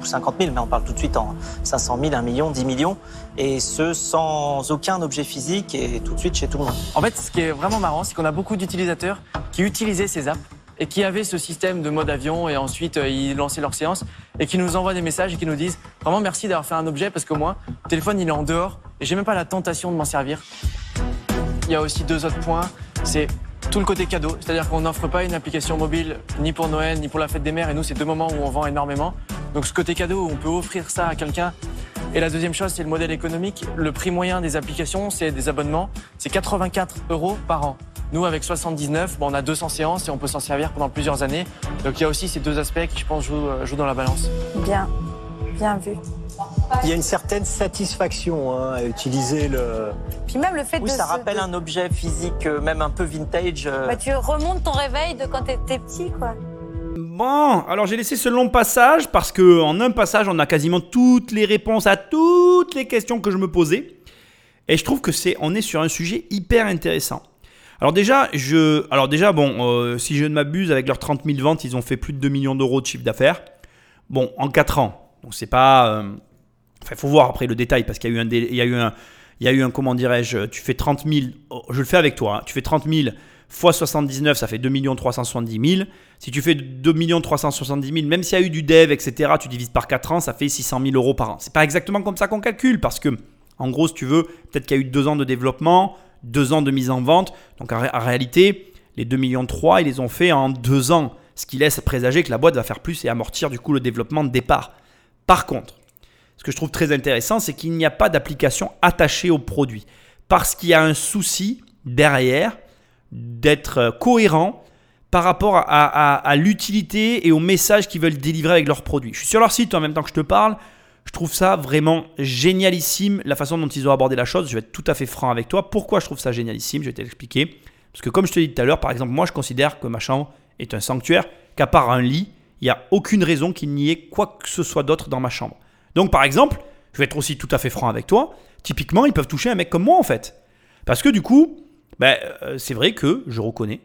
ou 50 000, mais on parle tout de suite en 500 000, 1 million, 10 millions, et ce sans aucun objet physique et tout de suite chez tout le monde. En fait, ce qui est vraiment marrant, c'est qu'on a beaucoup d'utilisateurs qui utilisaient ces apps et qui avaient ce système de mode avion et ensuite euh, ils lançaient leur séance et qui nous envoient des messages et qui nous disent vraiment merci d'avoir fait un objet parce que moi, le téléphone il est en dehors et j'ai même pas la tentation de m'en servir. Il y a aussi deux autres points, c'est tout le côté cadeau, c'est-à-dire qu'on n'offre pas une application mobile ni pour Noël ni pour la fête des mères et nous c'est deux moments où on vend énormément. Donc ce côté cadeau on peut offrir ça à quelqu'un et la deuxième chose, c'est le modèle économique. Le prix moyen des applications, c'est des abonnements, c'est 84 euros par an. Nous, avec 79, bon, on a 200 séances et on peut s'en servir pendant plusieurs années. Donc il y a aussi ces deux aspects qui, je pense, jouent, euh, jouent dans la balance. Bien, bien vu. Il y a une certaine satisfaction hein, à utiliser le. Puis même le fait Oui, de. ça se- rappelle de- un objet physique, euh, même un peu vintage. euh, Bah, tu remontes ton réveil de quand t'étais petit, quoi. Bon, alors j'ai laissé ce long passage parce que en un passage, on a quasiment toutes les réponses à toutes les questions que je me posais. Et je trouve que c'est, on est sur un sujet hyper intéressant. Alors déjà, je, alors déjà, bon, euh, si je ne m'abuse, avec leurs 30 000 ventes, ils ont fait plus de 2 millions d'euros de chiffre d'affaires. Bon, en 4 ans. Donc c'est pas, euh, enfin, faut voir après le détail parce qu'il y a eu un, il y a eu un, il y a eu un, comment dirais-je, tu fais 30 000, oh, je le fais avec toi, hein, tu fais 30 000 fois 79, ça fait 2 370 000. Si tu fais 2 370 000, même s'il y a eu du dev, etc., tu divises par 4 ans, ça fait 600 000 euros par an. C'est pas exactement comme ça qu'on calcule parce que, en gros, si tu veux, peut-être qu'il y a eu 2 ans de développement, 2 ans de mise en vente. Donc en, en réalité, Les 2 millions 3, ils les ont fait en deux ans, ce qui laisse présager que la boîte va faire plus et amortir du coup le développement de départ. Par contre, ce que je trouve très intéressant, c'est qu'il n'y a pas d'application attachée au produit. Parce qu'il y a un souci derrière d'être cohérent par rapport à, l'utilité et au message qu'ils veulent délivrer avec leurs produits. Je suis sur leur site en même temps que je te parle. Je trouve ça vraiment génialissime la façon dont ils ont abordé la chose. Je vais être tout à fait franc avec toi. Pourquoi je trouve ça génialissime? Je vais t'expliquer. Parce que comme je te l'ai dit tout à l'heure, par exemple, moi je considère que ma chambre est un sanctuaire, qu'à part un lit, il n'y a aucune raison qu'il n'y ait quoi que ce soit d'autre dans ma chambre. Donc par exemple, je vais être aussi tout à fait franc avec toi, typiquement ils peuvent toucher un mec comme moi en fait. Parce que du coup, ben, euh, c'est vrai que je reconnais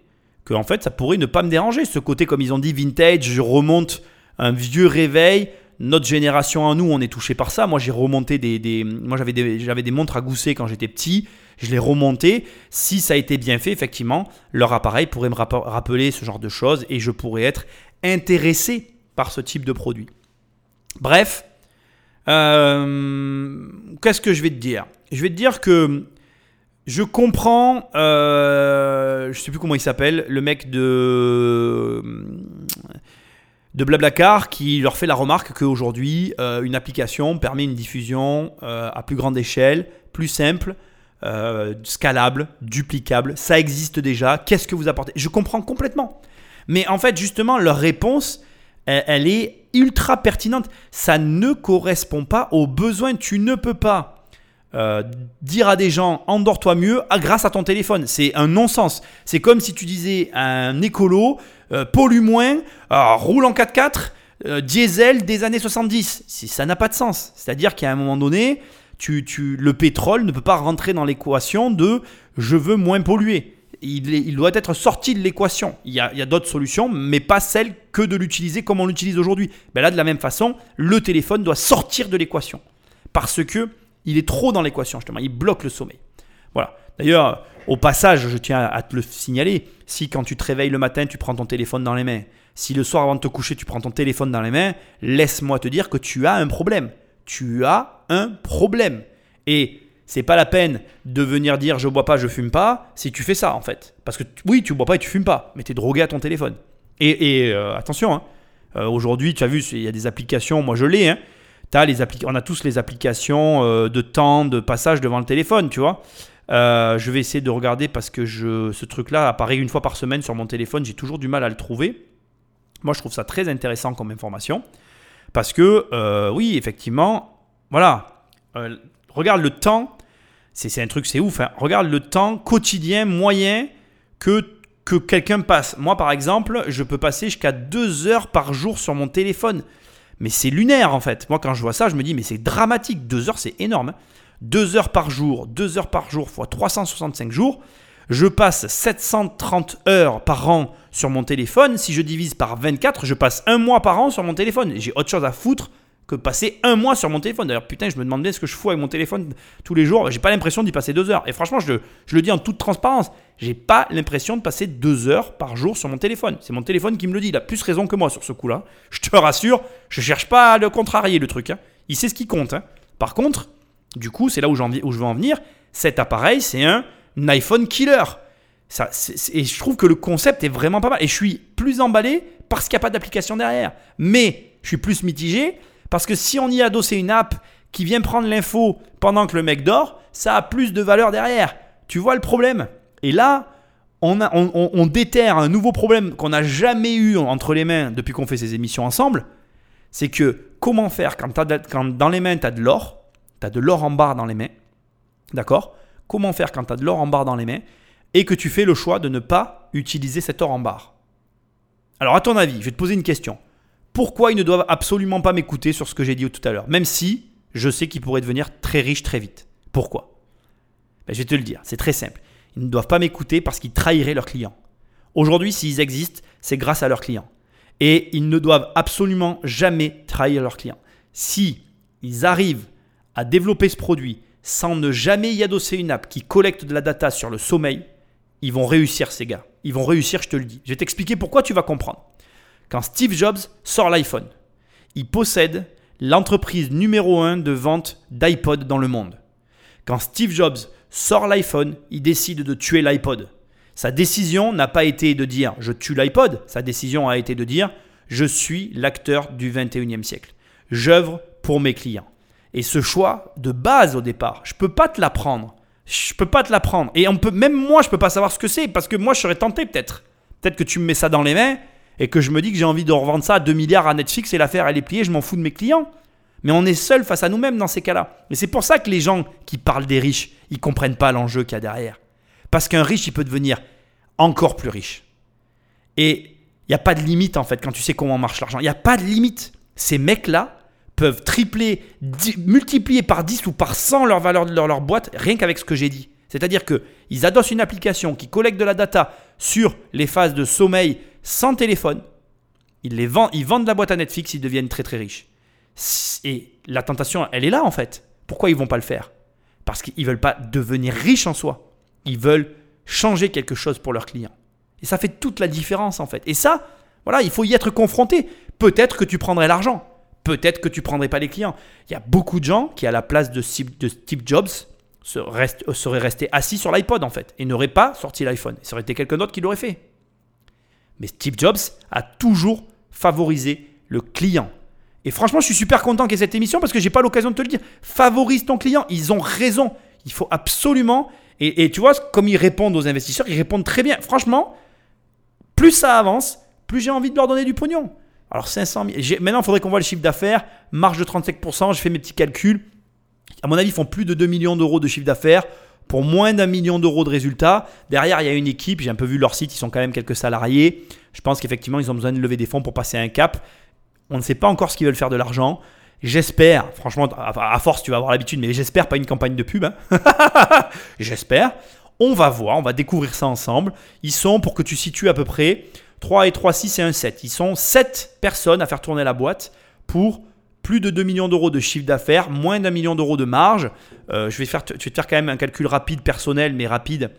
que en fait ça pourrait ne pas me déranger. Ce côté comme ils ont dit vintage, je remonte un vieux réveil. Notre génération à nous, on est touché par ça. Moi, j'ai remonté des, moi j'avais des, j'avais des montres à gousset quand j'étais petit. Je les remonté. Si ça a été bien fait, effectivement, leur appareil pourrait me rappeler ce genre de choses et je pourrais être intéressé par ce type de produit. Bref, euh, qu'est-ce que je vais te dire? Je vais te dire que je comprends, euh, je sais plus comment il s'appelle, le mec de de Blablacar qui leur fait la remarque qu'aujourd'hui, euh, une application permet une diffusion euh, à plus grande échelle, plus simple, scalable, duplicable. Ça existe déjà. Qu'est-ce que vous apportez? Je comprends complètement. Mais en fait, justement, leur réponse, elle, est ultra pertinente. Ça ne correspond pas aux besoins. Tu ne peux pas euh, dire à des gens endors-toi mieux ah, grâce à ton téléphone. C'est un non-sens. C'est comme si tu disais à un écolo euh, pollue moins, euh, roule en 4x4, diesel des années 70. Ça n'a pas de sens. C'est-à-dire qu'à un moment donné, tu, le pétrole ne peut pas rentrer dans l'équation de je veux moins polluer il, doit être sorti de l'équation. Il y a, d'autres solutions, mais pas celle que de l'utiliser comme on l'utilise aujourd'hui. Ben là, de la même façon, le téléphone doit sortir de l'équation. Parce que il est trop dans l'équation, justement. Il bloque le sommeil. Voilà. D'ailleurs, au passage, je tiens à te le signaler. Si quand tu te réveilles le matin, tu prends ton téléphone dans les mains, si le soir avant de te coucher, tu prends ton téléphone dans les mains, laisse-moi te dire que tu as un problème. Tu as un problème. Et c'est pas la peine de venir dire je bois pas, je fume pas si tu fais ça en fait. Parce que oui, tu bois pas et tu fumes pas, mais tu es drogué à ton téléphone. Et, euh, attention, hein, euh, aujourd'hui, tu as vu, il y a des applications, moi je l'ai, hein, les on a tous les applications euh, de temps, de passage devant le téléphone, tu vois. je vais essayer de regarder parce que je, ce truc-là apparaît une fois par semaine sur mon téléphone, j'ai toujours du mal à le trouver. Moi, je trouve ça très intéressant comme information. Parce que, oui, effectivement, voilà, regarde le temps c'est un truc, c'est ouf. Hein. Regarde le temps quotidien moyen que, que quelqu'un passe. Moi, par exemple, je peux passer jusqu'à deux heures par jour sur mon téléphone. Mais c'est lunaire, en fait. Moi, quand je vois ça, je me dis, mais c'est dramatique. Deux heures, c'est énorme. Hein. Deux heures par jour, deux heures par jour fois 365 jours. Je passe 730 heures par an sur mon téléphone. Si je divise par 24, je passe un mois par an sur mon téléphone. J'ai autre chose à foutre que passer un mois sur mon téléphone. D'ailleurs, putain, je me demande bien ce que je fous avec mon téléphone tous les jours. J'ai pas l'impression d'y passer deux heures. Et franchement, je, le dis en toute transparence, j'ai pas l'impression de passer deux heures par jour sur mon téléphone. C'est mon téléphone qui me le dit. Il a plus raison que moi sur ce coup-là. Je te rassure, je cherche pas à le contrarier le truc. Hein. Il sait ce qui compte. Hein. Par contre, du coup, c'est là où, où je veux en venir. Cet appareil, c'est un iPhone killer. Ça, et je trouve que le concept est vraiment pas mal. Et je suis plus emballé parce qu'il n'y a pas d'application derrière. Mais je suis plus mitigé parce que si on y adossé une app qui vient prendre l'info pendant que le mec dort, ça a plus de valeur derrière. Tu vois le problème? Et là, on, a, déterre un nouveau problème qu'on n'a jamais eu entre les mains depuis qu'on fait ces émissions ensemble. C'est que comment faire quand, quand dans les mains tu as de l'or, tu as de l'or en barre dans les mains, d'accord? Comment faire quand tu as de l'or en barre dans les mains et que tu fais le choix de ne pas utiliser cet or en barre? Alors à ton avis, je vais te poser une question pourquoi ils ne doivent absolument pas m'écouter sur ce que j'ai dit tout à l'heure, même si je sais qu'ils pourraient devenir très riches très vite. Pourquoi? Ben, Je vais te le dire, c'est très simple. Ils ne doivent pas m'écouter parce qu'ils trahiraient leurs clients. Aujourd'hui, s'ils existent, c'est grâce à leurs clients. Et ils ne doivent absolument jamais trahir leurs clients. Si ils arrivent à développer ce produit sans ne jamais y adosser une app qui collecte de la data sur le sommeil, ils vont réussir ces gars. Ils vont réussir, je te le dis. Je vais t'expliquer pourquoi tu vas comprendre quand Steve Jobs sort l'iPhone. Il possède l'entreprise numéro 1 de vente d'iPod dans le monde. Quand Steve Jobs sort l'iPhone, il décide de tuer l'iPod. Sa décision n'a pas été de dire je tue l'iPod, sa décision a été de dire je suis l'acteur du 21e siècle. J'œuvre pour mes clients. Et ce choix de base au départ, je peux pas te l'apprendre. Je peux pas te l'apprendre. Et on peut, même moi, je peux pas savoir ce que c'est parce que moi, je serais tenté peut-être. Peut-être que tu me mets ça dans les mains et que je me dis que j'ai envie de revendre ça à 2 milliards à Netflix et l'affaire elle est pliée, je m'en fous de mes clients. Mais on est seul face à nous-mêmes dans ces cas-là. Et c'est pour ça que les gens qui parlent des riches, ils comprennent pas l'enjeu qu'il y a derrière. Parce qu'un riche, il peut devenir encore plus riche. Et il n'y a pas de limite en fait quand tu sais comment marche l'argent. Il n'y a pas de limite. Ces mecs-là peuvent tripler, multiplier par 10 ou par 100 leur valeur de leur, leur boîte rien qu'avec ce que j'ai dit. C'est-à-dire qu'ils adossent une application qui collecte de la data sur les phases de sommeil sans téléphone. Ils, les vendent, ils vendent la boîte à Netflix, ils deviennent très très riches. Et la tentation, elle est là en fait. Pourquoi ils vont pas le faire? Parce qu'ils veulent pas devenir riches en soi. Ils veulent changer quelque chose pour leurs clients. Et ça fait toute la différence en fait. Et ça, voilà, il faut y être confronté. Peut-être que tu prendrais l'argent. Peut-être que tu prendrais pas les clients. Il y a beaucoup de gens qui, à la place de Steve Jobs, seraient restés assis sur l'iPod en fait et n'auraient pas sorti l'iPhone. Ça aurait été quelqu'un d'autre qui l'aurait fait. Mais Steve Jobs a toujours favorisé le client. Et franchement, je suis super content qu'il y ait cette émission parce que j'ai pas l'occasion de te le dire. Favorise ton client. Ils ont raison. Il faut absolument. Et, tu vois, comme ils répondent aux investisseurs, ils répondent très bien. Franchement, plus ça avance, plus j'ai envie de leur donner du pognon. Alors 500 000. Maintenant, il faudrait qu'on voit le chiffre d'affaires. Marge de 35%. Je fais mes petits calculs. À mon avis, ils font plus de 2 millions d'euros de chiffre d'affaires pour moins d'un million d'euros de résultats. Derrière, il y a une équipe. J'ai un peu vu leur site. Ils sont quand même quelques salariés. Je pense qu'effectivement, ils ont besoin de lever des fonds pour passer un cap. On ne sait pas encore ce qu'ils veulent faire de l'argent. J'espère, franchement, à force, tu vas avoir l'habitude, mais j'espère pas une campagne de pub. Hein. j'espère. On va voir, on va découvrir ça ensemble. Ils sont, pour que tu situes à peu près, 3 et 3, 6 et 1, 7. Ils sont 7 personnes à faire tourner la boîte pour plus de 2 millions d'euros de chiffre d'affaires, moins d'un million d'euros de marge. Euh, je, vais faire, te faire quand même un calcul rapide, personnel, mais rapide,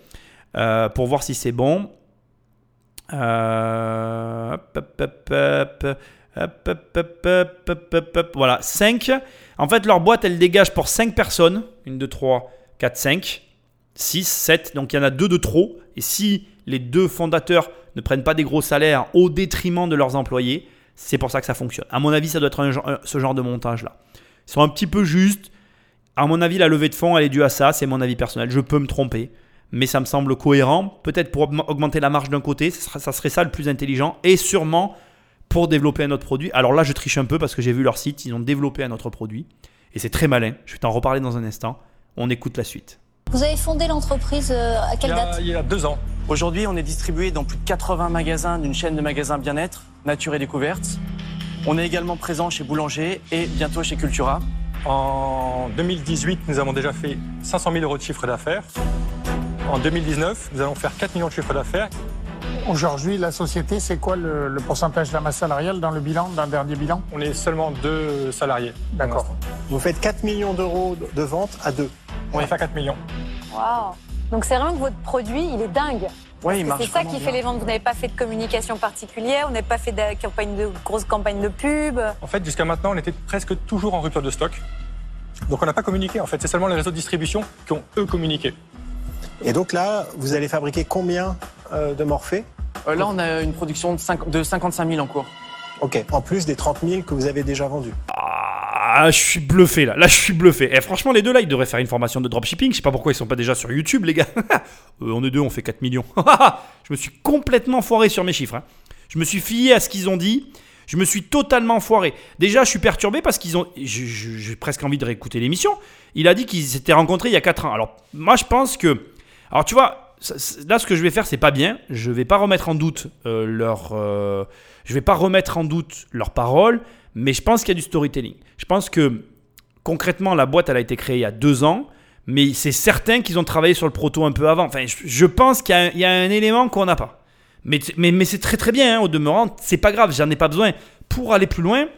euh, pour voir si c'est bon. Euh, voilà, 5. En fait, leur boîte, elle dégage pour 5 personnes. 1, 2, 3, 4, 5, 6, 7. Donc il y en a 2 de trop. Et si les deux fondateurs ne prennent pas des gros salaires au détriment de leurs employés, c'est pour ça que ça fonctionne. À mon avis, ça doit être ce genre de montage-là. Ils sont un petit peu justes. À mon avis, la levée de fonds, elle est due à ça. C'est mon avis personnel. Je peux me tromper. Mais ça me semble cohérent. Peut-être pour augmenter la marge d'un côté, ça serait ça le plus intelligent. Et sûrement pour développer un autre produit. Alors là, je triche un peu parce que j'ai vu leur site, ils ont développé un autre produit. Et c'est très malin. Je vais t'en reparler dans un instant. On écoute la suite. Vous avez fondé l'entreprise euh, à quelle date? Il y a deux ans. Aujourd'hui, on est distribué dans plus de 80 magasins d'une chaîne de magasins bien-être, Nature et Découverte. On est également présent chez Boulanger et bientôt chez Cultura. En 2018, nous avons déjà fait 500 000 euros de chiffre d'affaires. En 2019, nous allons faire 4 millions de chiffre d'affaires Aujourd'hui, la société, c'est quoi le, pourcentage de la masse salariale dans le bilan, dans le dernier bilan? On est seulement deux salariés. D'accord. Vous faites 4 millions d'euros de ventes à deux. On est fait 4 millions. Waouh Donc c'est vraiment que votre produit, il est dingue. Oui, il C'est ça qui fait les ventes. Vous n'avez pas fait de communication particulière, vous n'avez pas fait de, campagne de grosse campagne de pub. En fait, jusqu'à maintenant, on était presque toujours en rupture de stock. Donc on n'a pas communiqué. En fait, c'est seulement les réseaux de distribution qui ont eux communiqué. Et donc là, vous allez fabriquer combien euh, de Morphée euh, Là, on a une production de, de 55 000 en cours. Ok, en plus des 30 000 que vous avez déjà vendus. Ah, je suis bluffé là. Là, je suis bluffé. Et eh, franchement, les deux là, ils devraient faire une formation de dropshipping. Je sais pas pourquoi ils sont pas déjà sur YouTube, les gars. Euh, on est deux, on fait 4 millions. je me suis complètement foiré sur mes chiffres. Hein. Je me suis fié à ce qu'ils ont dit. Je me suis totalement foiré. Déjà, je suis perturbé parce qu'ils ont. J'ai presque envie de réécouter l'émission. Il a dit qu'ils s'étaient rencontrés il y a 4 ans. Alors, moi, je pense que. Alors, tu vois, là, ce que je vais faire, c'est pas bien. Je vais pas remettre en doute euh, leur, euh, je vais pas remettre en doute leurs paroles, mais je pense qu'il y a du storytelling. Je pense que concrètement, la boîte, elle a été créée il y a deux ans, mais c'est certain qu'ils ont travaillé sur le proto un peu avant. Enfin, je, pense qu'il y, a un élément qu'on n'a pas. Mais, mais, mais c'est très très bien. Hein, au demeurant, c'est pas grave. J'en ai pas besoin pour aller plus loin.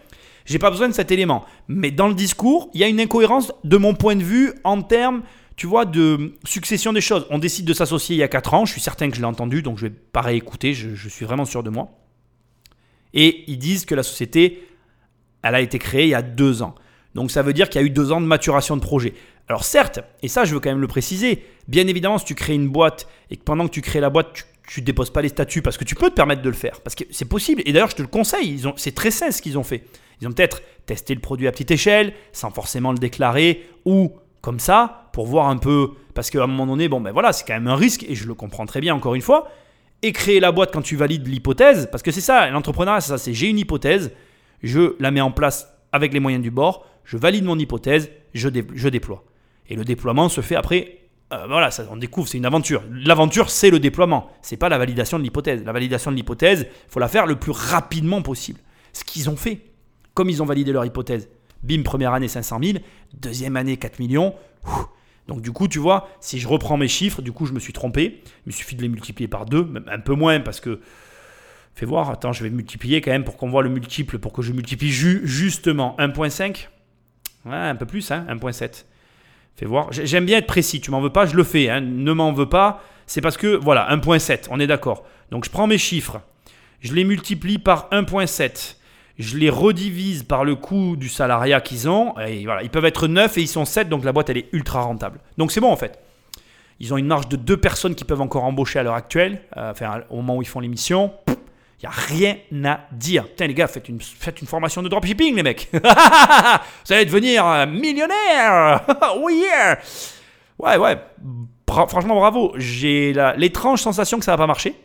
J'ai pas besoin de cet élément. Mais dans le discours, il y a une incohérence de mon point de vue en termes tu vois, de succession des choses. On décide de s'associer il y a 4 ans, je suis certain que je l'ai entendu, donc je vais pas réécouter, je, je, suis vraiment sûr de moi. Et ils disent que la société, elle a été créée il y a 2 ans. Donc ça veut dire qu'il y a eu 2 ans de maturation de projet. Alors certes, et ça je veux quand même le préciser, bien évidemment si tu crées une boîte et que pendant que tu crées la boîte, tu déposes pas les statuts parce que tu peux te permettre de le faire. Parce que c'est possible. Et d'ailleurs, je te le conseille. C'est très sain ce qu'ils ont fait. Ils ont peut-être testé le produit à petite échelle, sans forcément le déclarer, ou comme ça, pour voir un peu. Parce qu'à un moment donné, bon, ben voilà, c'est quand même un risque, et je le comprends très bien encore une fois. Et créer la boîte quand tu valides l'hypothèse, parce que c'est ça, l'entrepreneuriat, c'est ça, c'est j'ai une hypothèse, je la mets en place avec les moyens du bord, je valide mon hypothèse, je, déploie. Et le déploiement se fait après euh, voilà, ça, on découvre, c'est une aventure. L'aventure, c'est le déploiement. C'est pas la validation de l'hypothèse. La validation de l'hypothèse, il faut la faire le plus rapidement possible. Ce qu'ils ont fait, comme ils ont validé leur hypothèse. Bim, première année 500 000, deuxième année 4 millions. Donc du coup, tu vois, si je reprends mes chiffres, du coup, je me suis trompé. Il me suffit de les multiplier par deux, même un peu moins parce que Fais voir, attends, je vais multiplier quand même pour qu'on voit le multiple, pour que je multiplie justement 1.5. Ouais, un peu plus, hein, 1.7. Fais voir. J'aime bien être précis. Tu m'en veux pas, je le fais. Hein. Ne m'en veux pas. C'est parce que, voilà, 1.7, on est d'accord. Donc je prends mes chiffres, je les multiplie par 1.7, je les redivise par le coût du salariat qu'ils ont. Et voilà, ils peuvent être 9 et ils sont 7, donc la boîte, elle est ultra rentable. Donc c'est bon en fait. Ils ont une marge de deux personnes qui peuvent encore embaucher à l'heure actuelle, euh, enfin, au moment où ils font l'émission. Il n'y a rien à dire. Putain, les gars, faites une, formation de dropshipping, les mecs. Vous allez devenir euh, millionnaire. oui, yeah. Ouais, ouais. franchement, bravo. J'ai l'étrange sensation que ça va pas marcher.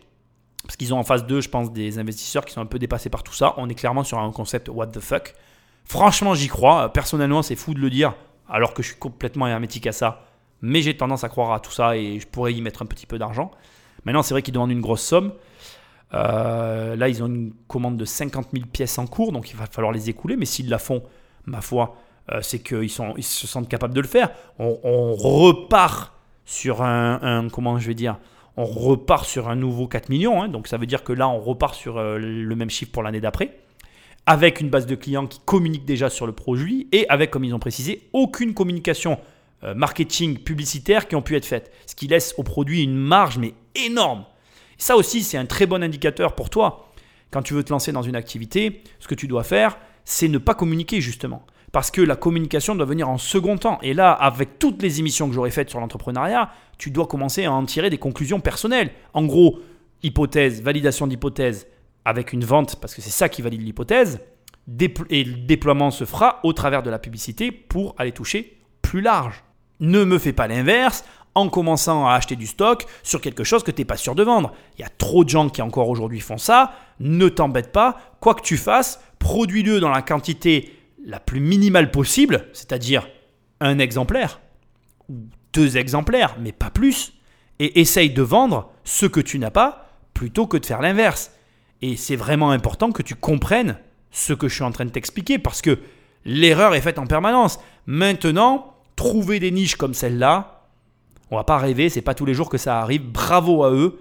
Parce qu'ils ont en face d'eux, je pense, des investisseurs qui sont un peu dépassés par tout ça. On est clairement sur un concept what the fuck. Franchement, j'y crois. Personnellement, c'est fou de le dire, alors que je suis complètement hermétique à ça. Mais j'ai tendance à croire à tout ça et je pourrais y mettre un petit peu d'argent. Maintenant, c'est vrai qu'ils demandent une grosse somme. Euh, là, ils ont une commande de 50 000 pièces en cours, donc il va falloir les écouler. Mais s'ils la font, ma foi, euh, c'est qu'ils ils se sentent capables de le faire. On, repart sur un, comment je vais dire, on repart sur un nouveau 4 millions. Hein. donc ça veut dire que là, on repart sur euh, le même chiffre pour l'année d'après, avec une base de clients qui communiquent déjà sur le produit et avec, comme ils ont précisé, aucune communication marketing publicitaire qui ont pu être faite, ce qui laisse au produit une marge mais énorme. Ça aussi, c'est un très bon indicateur pour toi. Quand tu veux te lancer dans une activité, ce que tu dois faire, c'est ne pas communiquer justement. Parce que la communication doit venir en second temps. Et là, avec toutes les émissions que j'aurais faites sur l'entrepreneuriat, tu dois commencer à en tirer des conclusions personnelles. En gros, hypothèse, validation d'hypothèse avec une vente, parce que c'est ça qui valide l'hypothèse. Et le déploiement se fera au travers de la publicité pour aller toucher plus large. Ne me fais pas l'inverse en commençant à acheter du stock sur quelque chose que tu n'es pas sûr de vendre. Il y a trop de gens qui encore aujourd'hui font ça. Ne t'embête pas. Quoi que tu fasses, produis-le dans la quantité la plus minimale possible, c'est-à-dire un exemplaire ou deux exemplaires, mais pas plus. Et essaye de vendre ce que tu n'as pas plutôt que de faire l'inverse. Et c'est vraiment important que tu comprennes ce que je suis en train de t'expliquer parce que l'erreur est faite en permanence. Maintenant, trouver des niches comme celle-là, on va pas rêver, c'est pas tous les jours que ça arrive. Bravo à eux.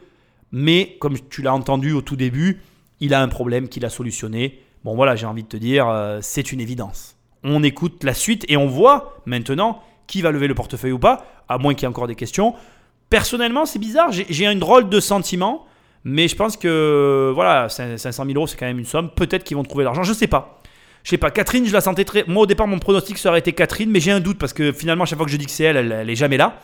Mais comme tu l'as entendu au tout début, il a un problème qu'il a solutionné. Bon voilà, j'ai envie de te dire, euh, c'est une évidence. On écoute la suite et on voit maintenant qui va lever le portefeuille ou pas, à moins qu'il y ait encore des questions. Personnellement, c'est bizarre, j'ai une drôle de sentiment, mais je pense que voilà, 500 000 euros, c'est quand même une somme. Peut-être qu'ils vont trouver l'argent, je sais pas. Je sais pas, Catherine, je la sentais très. Moi, au départ, mon pronostic, ça aurait été Catherine, mais j'ai un doute parce que finalement, chaque fois que je dis que c'est elle, elle, elle est jamais là.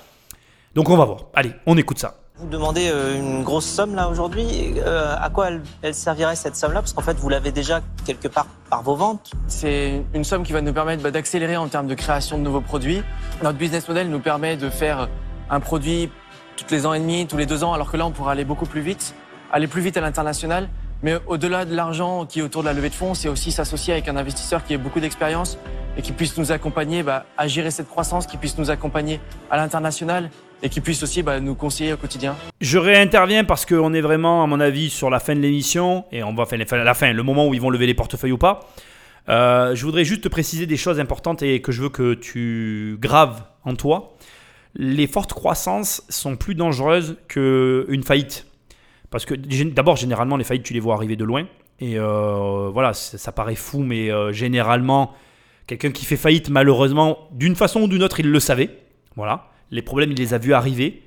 Donc on va voir. Allez, on écoute ça. Vous demandez euh, une grosse somme là aujourd'hui. Euh, à quoi elle, servirait cette somme-là? Parce qu'en fait, vous l'avez déjà quelque part par vos ventes. C'est une somme qui va nous permettre bah, d'accélérer en termes de création de nouveaux produits. Notre business model nous permet de faire un produit tous les ans et demi, tous les deux ans, alors que là, on pourra aller beaucoup plus vite, aller plus vite à l'international. Mais au-delà de l'argent qui est autour de la levée de fonds, c'est aussi s'associer avec un investisseur qui a beaucoup d'expérience et qui puisse nous accompagner bah, à gérer cette croissance, qui puisse nous accompagner à l'international et qui puisse aussi bah, nous conseiller au quotidien. Je réinterviens parce qu'on est vraiment, à mon avis, sur la fin de l'émission et on va faire la fin, le moment où ils vont lever les portefeuilles ou pas. Euh, je voudrais juste te préciser des choses importantes et que je veux que tu graves en toi. Les fortes croissances sont plus dangereuses qu'une faillite. Parce que d'abord, généralement, les faillites, tu les vois arriver de loin. Et euh, voilà, ça, paraît fou, mais euh, généralement, quelqu'un qui fait faillite, malheureusement, d'une façon ou d'une autre, il le savait. Voilà les problèmes, il les a vus arriver.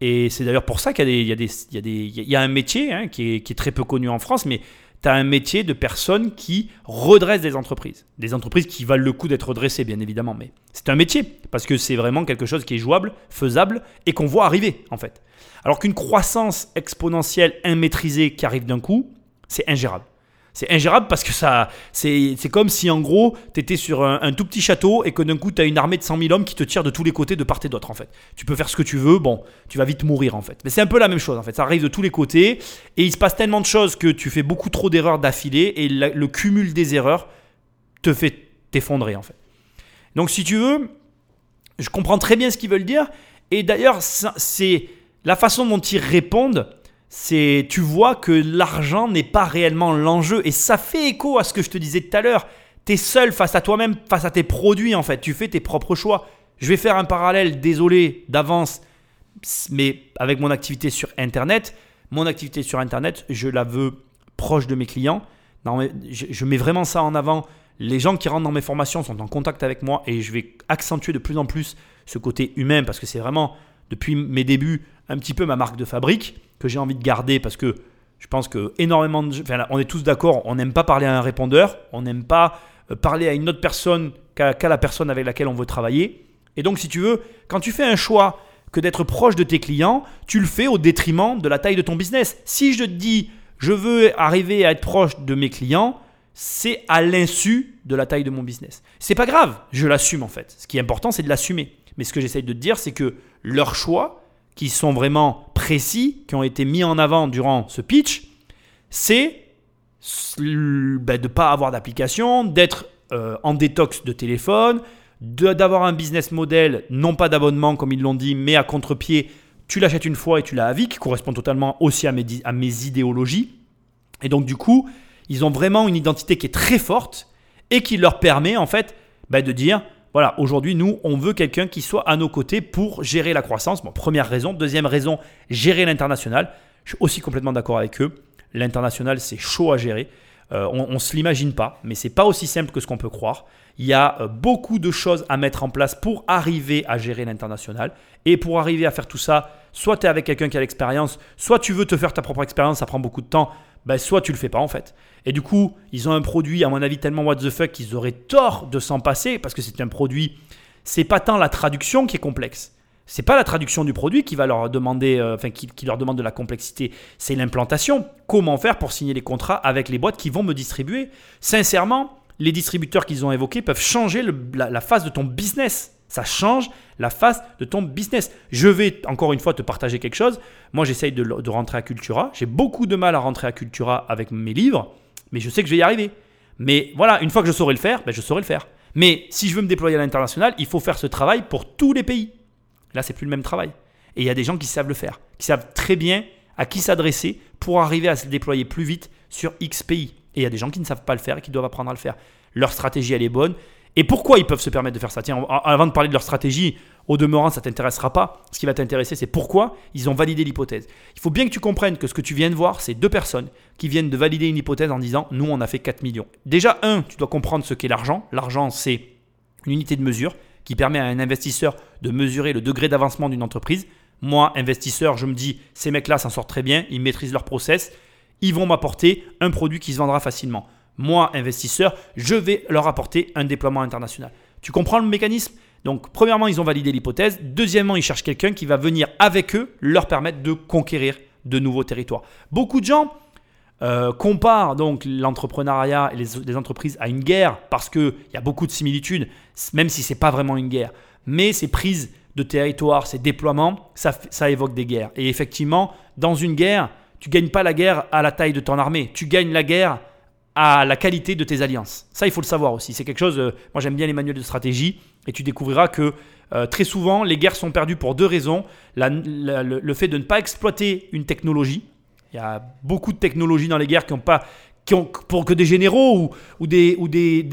Et c'est d'ailleurs pour ça qu'il y, y, a, un métier hein, qui, est, qui, est, très peu connu en France, mais tu as un métier de personne qui redresse des entreprises. Des entreprises qui valent le coup d'être redressées, bien évidemment. Mais c'est un métier, parce que c'est vraiment quelque chose qui est jouable, faisable, et qu'on voit arriver, en fait. Alors qu'une croissance exponentielle immaîtrisée qui arrive d'un coup, c'est ingérable. C'est ingérable parce que ça, c'est comme si en gros, tu étais sur un, tout petit château et que d'un coup, tu as une armée de 100 000 hommes qui te tirent de tous les côtés, de part et d'autre en fait. Tu peux faire ce que tu veux, bon, tu vas vite mourir en fait. Mais c'est un peu la même chose en fait. Ça arrive de tous les côtés et il se passe tellement de choses que tu fais beaucoup trop d'erreurs d'affilée et le cumul des erreurs te fait t'effondrer en fait. Donc si tu veux, je comprends très bien ce qu'ils veulent dire et d'ailleurs, c'est la façon dont ils répondent c'est tu vois que l'argent n'est pas réellement l'enjeu et ça fait écho à ce que je te disais tout à l'heure. Tu es seul face à toi-même, face à tes produits en fait, tu fais tes propres choix. Je vais faire un parallèle, désolé d'avance, mais avec mon activité sur internet, mon activité sur internet, je la veux proche de mes clients. je mets vraiment ça en avant. Les gens qui rentrent dans mes formations sont en contact avec moi et je vais accentuer de plus en plus ce côté humain parce que c'est vraiment depuis mes débuts un petit peu ma marque de fabrique que j'ai envie de garder parce que je pense que énormément de. Enfin, on est tous d'accord, on n'aime pas parler à un répondeur, on n'aime pas euh, parler à une autre personne qu'à la personne avec laquelle on veut travailler. Et donc, si tu veux, quand tu fais un choix que d'être proche de tes clients, tu le fais au détriment de la taille de ton business. Si je te dis, je veux arriver à être proche de mes clients, c'est à l'insu de la taille de mon business. C'est pas grave, je l'assume en fait. Ce qui est important, c'est de l'assumer. Mais ce que j'essaye de te dire, c'est que leur choix, qui sont vraiment précis, qui ont été mis en avant durant ce pitch, c'est ben, de ne pas avoir d'application, d'être euh, en détox de téléphone, d'avoir un business model, non pas d'abonnement comme ils l'ont dit, mais à contre-pied, tu l'achètes une fois et tu l'as à vie, qui correspond totalement aussi à mes, idéologies. Et donc du coup, ils ont vraiment une identité qui est très forte et qui leur permet en fait ben, de dire, voilà, aujourd'hui, nous, on veut quelqu'un qui soit à nos côtés pour gérer la croissance. Bon, première raison. Deuxième raison, gérer l'international. Je suis aussi complètement d'accord avec eux. L'international, c'est chaud à gérer. Euh, on ne se l'imagine pas, mais c'est pas aussi simple que ce qu'on peut croire. Il y a euh, beaucoup de choses à mettre en place pour arriver à gérer l'international. Et pour arriver à faire tout ça, soit tu es avec quelqu'un qui a l'expérience, soit tu veux te faire ta propre expérience, ça prend beaucoup de temps ben, soit tu le fais pas en fait. Et du coup, ils ont un produit, à mon avis, tellement what the fuck qu'ils auraient tort de s'en passer parce que c'est un produit. C'est pas tant la traduction qui est complexe. C'est pas la traduction du produit qui va leur demander, euh, enfin, qui, leur demande de la complexité. C'est l'implantation. Comment faire pour signer les contrats avec les boîtes qui vont me distribuer? Sincèrement, les distributeurs qu'ils ont évoqués peuvent changer la, la phase de ton business. Ça change la face de ton business. Je vais encore une fois te partager quelque chose. Moi, j'essaye de, rentrer à Cultura. J'ai beaucoup de mal à rentrer à Cultura avec mes livres, mais je sais que je vais y arriver. Mais voilà, une fois que je saurai le faire, ben je saurai le faire. Mais si je veux me déployer à l'international, il faut faire ce travail pour tous les pays. Là, c'est plus le même travail. Et il y a des gens qui savent le faire, qui savent très bien à qui s'adresser pour arriver à se déployer plus vite sur X pays. Et il y a des gens qui ne savent pas le faire et qui doivent apprendre à le faire. Leur stratégie, elle est bonne. Et pourquoi ils peuvent se permettre de faire ça? Tiens, avant de parler de leur stratégie, au demeurant, ça t'intéressera pas. Ce qui va t'intéresser, c'est pourquoi ils ont validé l'hypothèse. Il faut bien que tu comprennes que ce que tu viens de voir, c'est deux personnes qui viennent de valider une hypothèse en disant Nous, on a fait 4 millions. Déjà, un, tu dois comprendre ce qu'est l'argent. L'argent, c'est une unité de mesure qui permet à un investisseur de mesurer le degré d'avancement d'une entreprise. Moi, investisseur, je me dis Ces mecs-là s'en sortent très bien, ils maîtrisent leur process, ils vont m'apporter un produit qui se vendra facilement moi, investisseur, je vais leur apporter un déploiement international. Tu comprends le mécanisme? Donc, premièrement, ils ont validé l'hypothèse. Deuxièmement, ils cherchent quelqu'un qui va venir avec eux leur permettre de conquérir de nouveaux territoires. Beaucoup de gens euh, comparent donc l'entrepreneuriat et les, entreprises à une guerre parce qu'il y a beaucoup de similitudes, même si ce n'est pas vraiment une guerre. Mais ces prises de territoire, ces déploiements, ça, ça évoque des guerres. Et effectivement, dans une guerre, tu gagnes pas la guerre à la taille de ton armée, tu gagnes la guerre à la qualité de tes alliances. Ça, il faut le savoir aussi. C'est quelque chose, euh, moi j'aime bien les manuels de stratégie, et tu découvriras que euh, très souvent, les guerres sont perdues pour deux raisons. le, fait de ne pas exploiter une technologie. Il y a beaucoup de technologies dans les guerres qui n'ont pas... Qui ont, pour que des généraux ou, ou, des, ou des,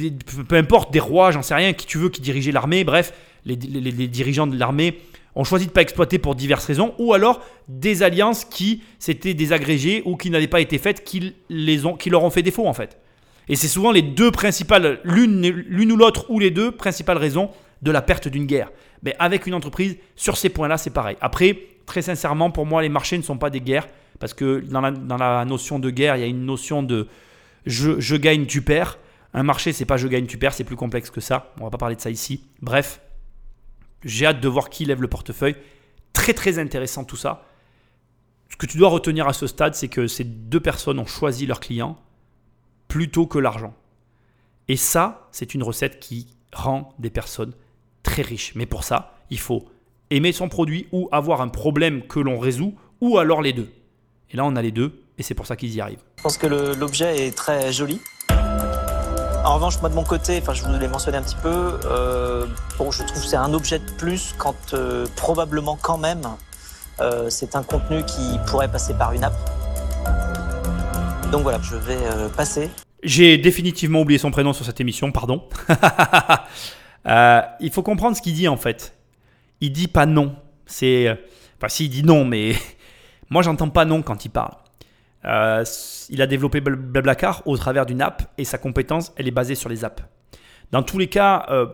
peu importe, des rois, j'en sais rien, qui tu veux, qui dirigeaient l'armée, bref, les, les dirigeants de l'armée ont choisi de ne pas exploiter pour diverses raisons, ou alors des alliances qui s'étaient désagrégées ou qui n'avaient pas été faites, qui, les ont, qui leur ont fait défaut en fait. Et c'est souvent les deux principales, l'une ou l'autre ou les deux principales raisons de la perte d'une guerre. Mais avec une entreprise, sur ces points-là, c'est pareil. Après, très sincèrement, pour moi, les marchés ne sont pas des guerres, parce que dans la, notion de guerre, il y a une notion de, je, je gagne, tu perds. Un marché, c'est pas je gagne, tu perds, c'est plus complexe que ça. On va pas parler de ça ici. Bref, j'ai hâte de voir qui lève le portefeuille. Très très intéressant tout ça. Ce que tu dois retenir à ce stade, c'est que ces deux personnes ont choisi leur client plutôt que l'argent. Et ça, c'est une recette qui rend des personnes très riches. Mais pour ça, il faut aimer son produit ou avoir un problème que l'on résout, ou alors les deux. Et là, on a les deux, et c'est pour ça qu'ils y arrivent. Je pense que l'objet est très joli. En revanche, moi de mon côté, enfin je vous l'ai mentionné un petit peu, euh, bon, je trouve que c'est un objet de plus quand euh, probablement quand même euh, c'est un contenu qui pourrait passer par une app. Donc voilà, je vais passer. J'ai définitivement oublié son prénom sur cette émission, pardon. Il faut comprendre ce qu'il dit en fait. Il dit pas non. C'est, enfin, si il dit non, mais moi j'entends pas non quand il parle. Euh, il a développé Bl- Blablacar au travers d'une app et sa compétence, elle est basée sur les apps. Dans tous les cas, euh,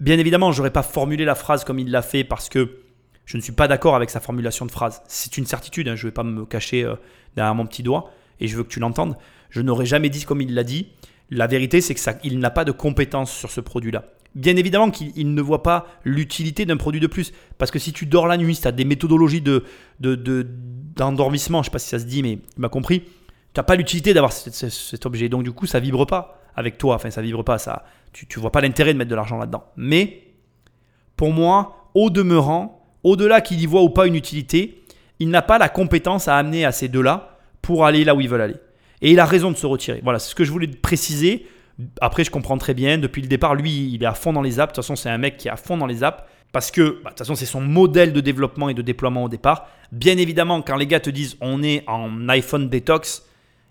bien évidemment, j'aurais pas formulé la phrase comme il l'a fait parce que je ne suis pas d'accord avec sa formulation de phrase. C'est une certitude, hein, je ne vais pas me cacher euh, derrière mon petit doigt et je veux que tu l'entendes. Je n'aurais jamais dit comme il l'a dit. La vérité, c'est que ça, il n'a pas de compétences sur ce produit-là. Bien évidemment qu'il il ne voit pas l'utilité d'un produit de plus. Parce que si tu dors la nuit, si tu as des méthodologies de, de, de- d'endormissement, je ne sais pas si ça se dit, mais il m'a compris, tu n'as pas l'utilité d'avoir cet, objet. Donc du coup, ça vibre pas avec toi. Enfin, ça vibre pas. Ça, tu ne vois pas l'intérêt de mettre de l'argent là-dedans. Mais pour moi, au demeurant, au-delà qu'il y voit ou pas une utilité, il n'a pas la compétence à amener à ces deux-là pour aller là où ils veulent aller. Et il a raison de se retirer. Voilà, c'est ce que je voulais préciser. Après, je comprends très bien. Depuis le départ, lui, il est à fond dans les apps. De toute façon, c'est un mec qui est à fond dans les apps. Parce que, bah, de toute façon, c'est son modèle de développement et de déploiement au départ. Bien évidemment, quand les gars te disent on est en iPhone détox,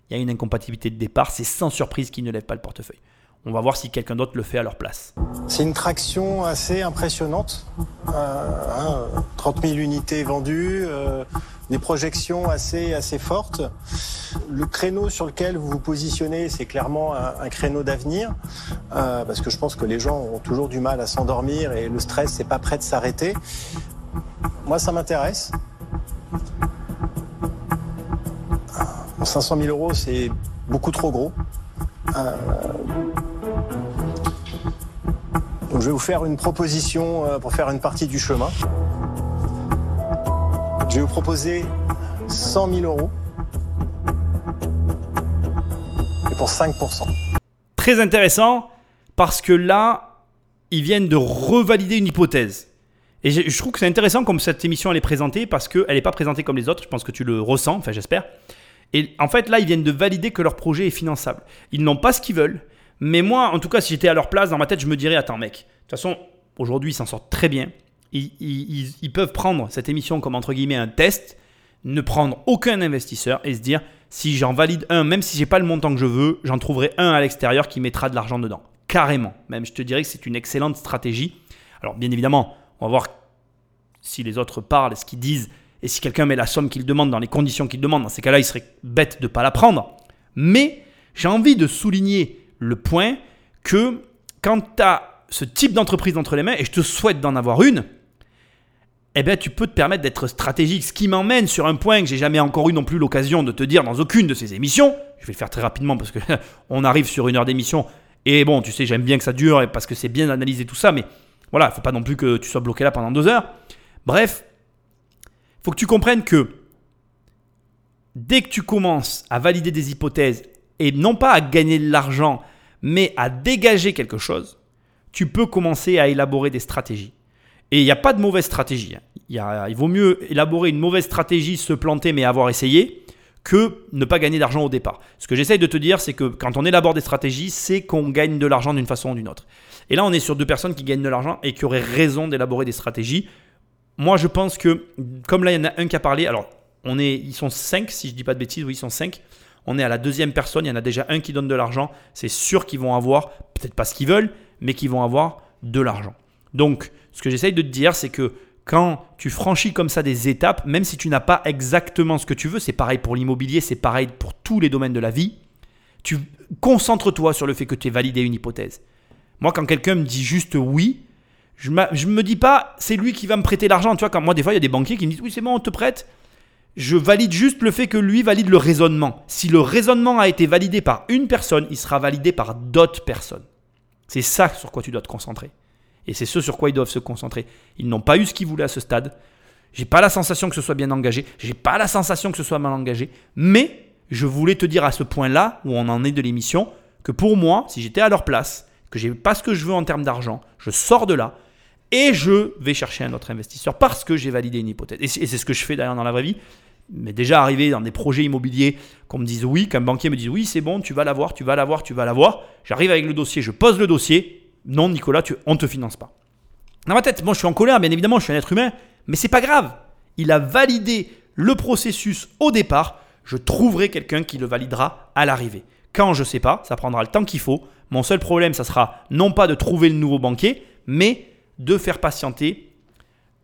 il y a une incompatibilité de départ. C'est sans surprise qu'ils ne lèvent pas le portefeuille. On va voir si quelqu'un d'autre le fait à leur place. C'est une traction assez impressionnante. Euh, hein, 30 000 unités vendues, euh, des projections assez, assez fortes. Le créneau sur lequel vous vous positionnez, c'est clairement un, créneau d'avenir, euh, parce que je pense que les gens ont toujours du mal à s'endormir et le stress, c'est pas prêt de s'arrêter. Moi, ça m'intéresse. Bon, 500 000 euros, c'est beaucoup trop gros. Euh, donc je vais vous faire une proposition euh, pour faire une partie du chemin. Je vais vous proposer 100 000 euros. Et pour 5%. Très intéressant parce que là, ils viennent de revalider une hypothèse. Et je trouve que c'est intéressant comme cette émission elle est présentée parce qu'elle n'est pas présentée comme les autres. Je pense que tu le ressens, enfin j'espère. Et en fait, là, ils viennent de valider que leur projet est finançable. Ils n'ont pas ce qu'ils veulent. Mais moi, en tout cas, si j'étais à leur place, dans ma tête, je me dirais Attends, mec, de toute façon, aujourd'hui, ils s'en sortent très bien. Ils, peuvent prendre cette émission comme entre guillemets un test, ne prendre aucun investisseur et se dire Si j'en valide un, même si j'ai pas le montant que je veux, j'en trouverai un à l'extérieur qui mettra de l'argent dedans. Carrément. Même, je te dirais que c'est une excellente stratégie. Alors, bien évidemment, on va voir si les autres parlent, ce qu'ils disent, et si quelqu'un met la somme qu'il demande dans les conditions qu'il demande, dans ces cas-là, il serait bête de ne pas la prendre. Mais j'ai envie de souligner le point que quand tu as ce type d'entreprise entre les mains, et je te souhaite d'en avoir une, eh bien, tu peux te permettre d'être stratégique. Ce qui m'emmène sur un point que j'ai jamais encore eu non plus l'occasion de te dire dans aucune de ces émissions. Je vais le faire très rapidement parce que on arrive sur une heure d'émission. Et bon, tu sais, j'aime bien que ça dure parce que c'est bien d'analyser tout ça. Mais voilà, il faut pas non plus que tu sois bloqué là pendant deux heures. Bref, faut que tu comprennes que dès que tu commences à valider des hypothèses et non pas à gagner de l'argent, mais à dégager quelque chose, tu peux commencer à élaborer des stratégies. Et il n'y a pas de mauvaise stratégie. hein. Il, vaut mieux élaborer une mauvaise stratégie, se planter, mais avoir essayé, que ne pas gagner d'argent au départ. Ce que j'essaye de te dire, c'est que quand on élabore des stratégies, c'est qu'on gagne de l'argent d'une façon ou d'une autre. Et là, on est sur deux personnes qui gagnent de l'argent et qui auraient raison d'élaborer des stratégies. Moi, je pense que, comme là, il y en a un qui a parlé, alors, on est, ils sont cinq, si je dis pas de bêtises, oui, ils sont cinq. On est à la deuxième personne, il y en a déjà un qui donne de l'argent. C'est sûr qu'ils vont avoir, peut-être pas ce qu'ils veulent, mais qu'ils vont avoir de l'argent. Donc, ce que j'essaye de te dire, c'est que quand tu franchis comme ça des étapes, même si tu n'as pas exactement ce que tu veux, c'est pareil pour l'immobilier, c'est pareil pour tous les domaines de la vie, tu concentre-toi sur le fait que tu aies validé une hypothèse. Moi, quand quelqu'un me dit juste oui, je ne me dis pas c'est lui qui va me prêter l'argent. Tu vois, quand moi, des fois, il y a des banquiers qui me disent oui, c'est bon, on te prête. Je valide juste le fait que lui valide le raisonnement. Si le raisonnement a été validé par une personne, il sera validé par d'autres personnes. C'est ça sur quoi tu dois te concentrer. Et c'est ce sur quoi ils doivent se concentrer. Ils n'ont pas eu ce qu'ils voulaient à ce stade. J'ai pas la sensation que ce soit bien engagé. J'ai pas la sensation que ce soit mal engagé. Mais je voulais te dire à ce point-là où on en est de l'émission que pour moi, si j'étais à leur place, que j'ai pas ce que je veux en termes d'argent, je sors de là et je vais chercher un autre investisseur parce que j'ai validé une hypothèse. Et c'est ce que je fais d'ailleurs dans la vraie vie. Mais déjà arrivé dans des projets immobiliers qu'on me dise oui, qu'un banquier me dise oui, c'est bon, tu vas l'avoir, tu vas l'avoir, tu vas l'avoir. J'arrive avec le dossier, je pose le dossier. Non, Nicolas, tu, on ne te finance pas. Dans ma tête, moi je suis en colère, bien évidemment, je suis un être humain, mais c'est pas grave. Il a validé le processus au départ. Je trouverai quelqu'un qui le validera à l'arrivée. Quand je sais pas, ça prendra le temps qu'il faut. Mon seul problème, ça sera non pas de trouver le nouveau banquier, mais de faire patienter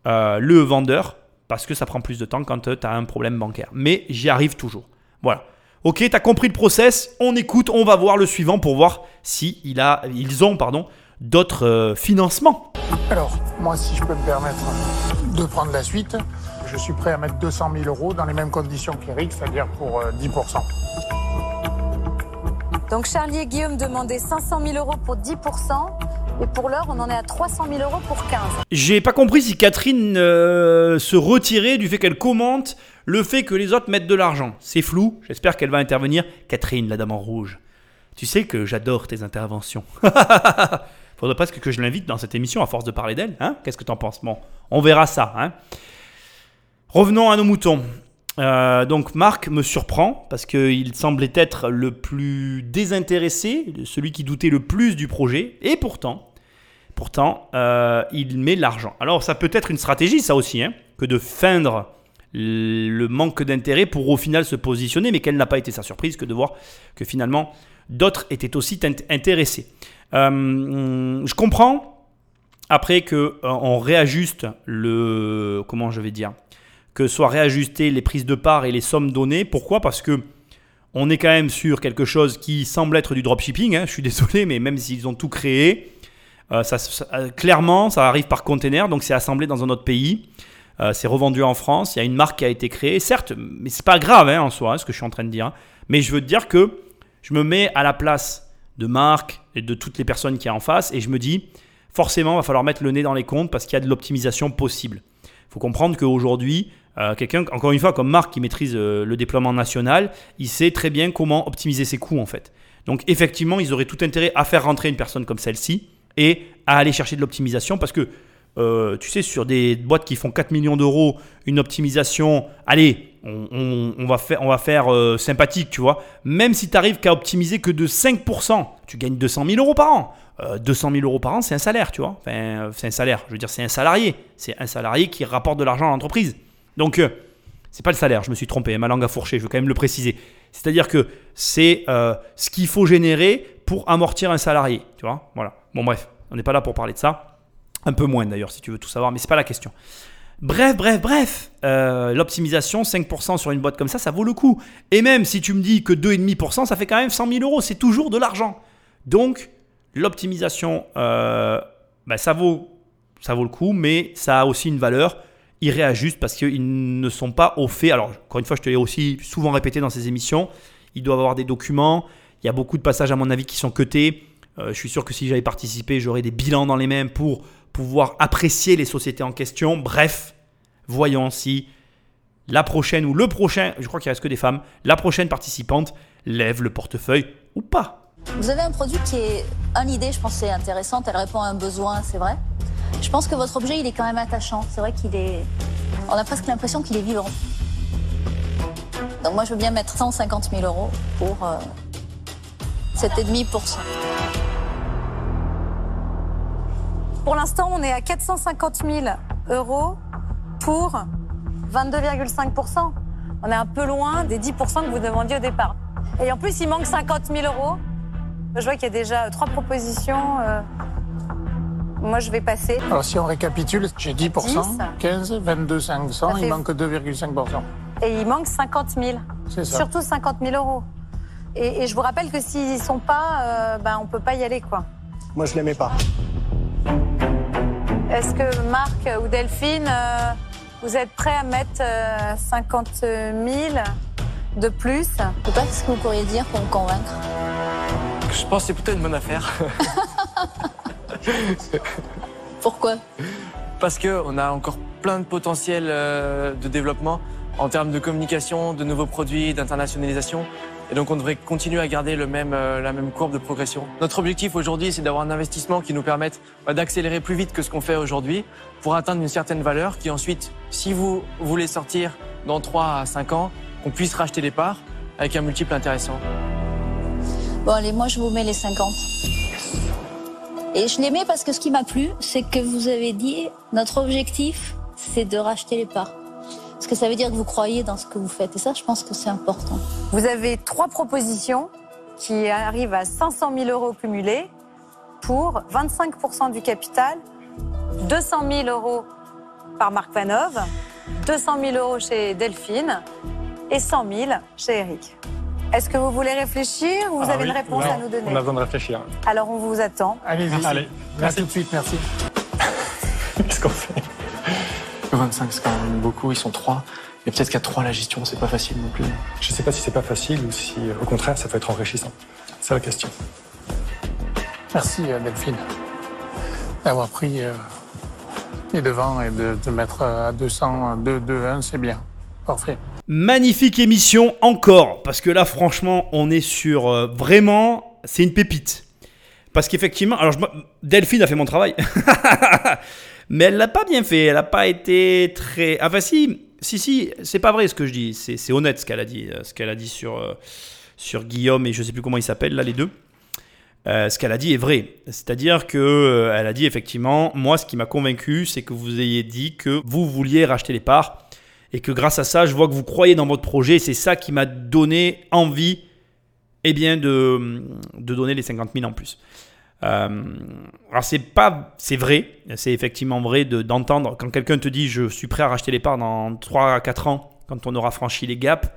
euh, le vendeur parce que ça prend plus de temps quand tu as un problème bancaire. Mais j'y arrive toujours. Voilà. Ok, tu as compris le process, on écoute, on va voir le suivant pour voir si il a, ils ont pardon, d'autres euh, financements. Alors, moi, si je peux me permettre de prendre la suite, je suis prêt à mettre 200 000 euros dans les mêmes conditions qu'Eric, c'est-à-dire pour euh, 10%. Donc Charlie et Guillaume demandaient 500 000 euros pour 10%. Et pour l'heure, on en est à 300 000 euros pour 15. J'ai pas compris si Catherine euh, se retirait du fait qu'elle commente le fait que les autres mettent de l'argent. C'est flou, j'espère qu'elle va intervenir. Catherine, la dame en rouge, tu sais que j'adore tes interventions. Faudrait presque que je l'invite dans cette émission à force de parler d'elle. Hein Qu'est-ce que t'en penses? Bon, on verra ça. Hein Revenons à nos moutons. Euh, donc Marc me surprend parce qu'il semblait être le plus désintéressé, celui qui doutait le plus du projet, et pourtant, pourtant, euh, il met l'argent. Alors ça peut être une stratégie, ça aussi, hein, que de feindre le manque d'intérêt pour au final se positionner, mais quelle n'a pas été sa surprise que de voir que finalement d'autres étaient aussi intéressés. Euh, je comprends après que on réajuste le comment je vais dire que soient réajustées les prises de part et les sommes données. Pourquoi? Parce que on est quand même sur quelque chose qui semble être du dropshipping. Hein, je suis désolé, mais même s'ils ont tout créé, euh, ça, clairement, ça arrive par container, donc c'est assemblé dans un autre pays. Euh, c'est revendu en France. Il y a une marque qui a été créée, certes, mais c'est pas grave hein, en soi, hein, ce que je suis en train de dire. Mais je veux te dire que je me mets à la place de Marc et de toutes les personnes qui a en face, et je me dis, forcément, il va falloir mettre le nez dans les comptes parce qu'il y a de l'optimisation possible. Il faut comprendre qu'aujourd'hui, euh, quelqu'un, encore une fois, comme Marc qui maîtrise euh, le déploiement national, il sait très bien comment optimiser ses coûts en fait. Donc effectivement, ils auraient tout intérêt à faire rentrer une personne comme celle-ci et à aller chercher de l'optimisation parce que euh, tu sais, sur des boîtes qui font 4 millions d'euros, une optimisation, allez, on, va faire, on va faire sympathique, tu vois. Même si tu n'arrives qu'à optimiser que de 5%, tu gagnes 200 000 euros par an. 200 000 euros par an, c'est un salaire, tu vois. Enfin, c'est un salaire, je veux dire, c'est un salarié. C'est un salarié qui rapporte de l'argent à l'entreprise. Donc, euh, c'est pas le salaire, je me suis trompé, ma langue a fourché, je veux quand même le préciser. C'est-à-dire que c'est euh, ce qu'il faut générer pour amortir un salarié, tu vois Voilà. Bon, bref, on n'est pas là pour parler de ça. Un peu moins d'ailleurs, si tu veux tout savoir, mais c'est pas la question. Bref, bref, bref, euh, l'optimisation, 5% sur une boîte comme ça, ça vaut le coup. Et même si tu me dis que 2,5%, ça fait quand même 100 000 euros, c'est toujours de l'argent. Donc, l'optimisation, bah, ça, vaut, ça vaut le coup, mais ça a aussi une valeur ils réajustent parce qu'ils ne sont pas au fait. Alors, encore une fois, je te l'ai aussi souvent répété dans ces émissions, ils doivent avoir des documents. Il y a beaucoup de passages, à mon avis, qui sont cutés. Euh, je suis sûr que si j'avais participé, j'aurais des bilans dans les mêmes pour pouvoir apprécier les sociétés en question. Bref, voyons si la prochaine ou le prochain, je crois qu'il reste que des femmes, la prochaine participante lève le portefeuille ou pas. Vous avez un produit qui est une idée, je pense, c'est intéressante. Elle répond à un besoin, c'est vrai. Je pense que votre objet, il est quand même attachant. C'est vrai qu'il est. On a presque l'impression qu'il est vivant. Donc moi, je veux bien mettre 150 000 euros pour euh, 7,5%. Pour l'instant, on est à 450 000 euros pour 22,5%. On est un peu loin des 10% que vous demandiez au départ. Et en plus, il manque 50 000 euros. Je vois qu'il y a déjà trois propositions. Euh, moi, je vais passer. Alors, si on récapitule, j'ai 10%, 15, 22 500, fait- il manque 2,5%. Et il manque 50 000. C'est ça. Surtout 50 000 euros. Et, et je vous rappelle que s'ils sont pas, euh, ben, on peut pas y aller, quoi. Moi, je l'aimais pas. Est-ce que Marc ou Delphine, euh, Vous êtes prêt à mettre euh, 50 000 de plus? Je sais pas ce que vous pourriez dire pour me convaincre. Je pense que c'est plutôt une bonne affaire. Pourquoi? Parce qu'on a encore plein de potentiel euh, de développement en termes de communication, de nouveaux produits, d'internationalisation. Et donc on devrait continuer à garder le même, euh, la même courbe de progression. Notre objectif aujourd'hui, c'est d'avoir un investissement qui nous permette bah, d'accélérer plus vite que ce qu'on fait aujourd'hui pour atteindre une certaine valeur qui ensuite, si vous voulez sortir dans 3 à 5 ans, qu'on puisse racheter les parts avec un multiple intéressant. Bon, allez, moi, je vous mets les 50. Et je les mets parce que ce qui m'a plu, c'est que vous avez dit notre objectif, c'est de racheter les parts. Parce que ça veut dire que vous croyez dans ce que vous faites. Et ça, je pense que c'est important. Vous avez trois propositions qui arrivent à 500 000 euros cumulés pour 25% du capital, 200 000 euros par Marc Vanov, 200 000 euros chez Delphine et 100 000 chez Eric. Est-ce que vous voulez réfléchir ou vous Ah avez oui, une réponse non, à nous donner On a besoin de réfléchir. Alors on vous attend. Allez-y. Allez, À merci. tout de suite, merci. Qu'est-ce qu'on fait? 25, c'est quand même beaucoup, ils sont trois. Et peut-être qu'à trois, la gestion, c'est pas facile non plus. Je ne sais pas si c'est pas facile ou si, euh, au contraire, ça peut être enrichissant. C'est la question. Merci euh, Delphine d'avoir pris euh, les devants et de, de mettre à 200, 2, 2, 1, c'est bien. Parfait. Magnifique émission encore, parce que là franchement on est sur euh, vraiment, c'est une pépite. Parce qu'effectivement, alors je Delphine a fait mon travail, mais elle l'a pas bien fait, elle n'a pas été très... Enfin si, si, si, c'est pas vrai ce que je dis, c'est honnête ce qu'elle a dit, euh, ce qu'elle a dit sur, euh, sur Guillaume et je sais plus comment ils s'appellent là les deux. Euh, ce qu'elle a dit est vrai. C'est-à-dire que elle a dit effectivement, moi ce qui m'a convaincu, c'est que vous ayez dit que vous vouliez racheter les parts et que grâce à ça, je vois que vous croyez dans votre projet. et C'est ça qui m'a donné envie eh bien, de, de donner les 50 000 en plus. Euh, alors c'est pas, c'est vrai, c'est effectivement vrai de- d'entendre quand quelqu'un te dit je suis prêt à racheter les parts dans 3 à 4 ans quand on aura franchi les gaps.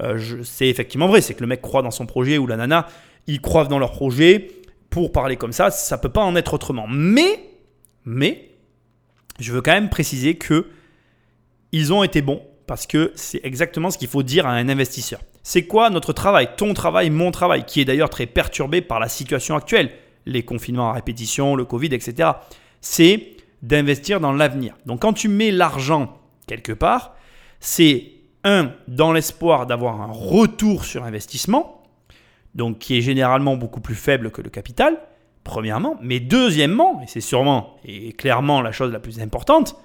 euh, c'est effectivement vrai, c'est que le mec croit dans son projet ou la nana, ils croient dans leur projet. Pour parler comme ça, ça peut pas en être autrement. Mais, mais, je veux quand même préciser que ils ont été bons parce que c'est exactement ce qu'il faut dire à un investisseur. C'est quoi notre travail, ton travail, mon travail, qui est d'ailleurs très perturbé par la situation actuelle, les confinements à répétition, le Covid, etc. C'est d'investir dans l'avenir. Donc quand tu mets l'argent quelque part, c'est un, dans l'espoir d'avoir un retour sur investissement, donc qui est généralement beaucoup plus faible que le capital, premièrement, mais deuxièmement, et c'est sûrement et clairement la chose la plus importante,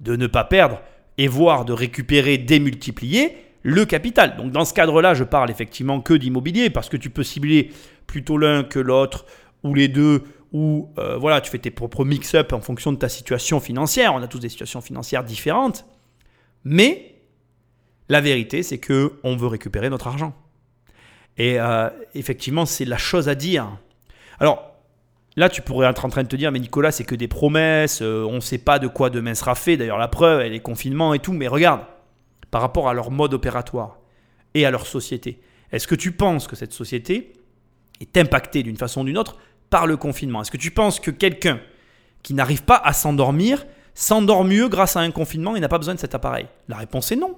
de ne pas perdre et voire de récupérer, démultiplier le capital. Donc dans ce cadre-là, je parle effectivement que d'immobilier parce que tu peux cibler plutôt l'un que l'autre ou les deux ou euh, voilà, tu fais tes propres mix-up en fonction de ta situation financière. On a tous des situations financières différentes. Mais la vérité, c'est que on veut récupérer notre argent. Et euh, effectivement, c'est la chose à dire. Alors, là, tu pourrais être en train de te dire, mais Nicolas, c'est que des promesses, euh, on ne sait pas de quoi demain sera fait. D'ailleurs, la preuve, elle est confinement et tout. Mais regarde, par rapport à leur mode opératoire et à leur société, est-ce que tu penses que cette société est impactée d'une façon ou d'une autre par le confinement Est-ce que tu penses que quelqu'un qui n'arrive pas à s'endormir s'endort mieux grâce à un confinement et n'a pas besoin de cet appareil? La réponse est non.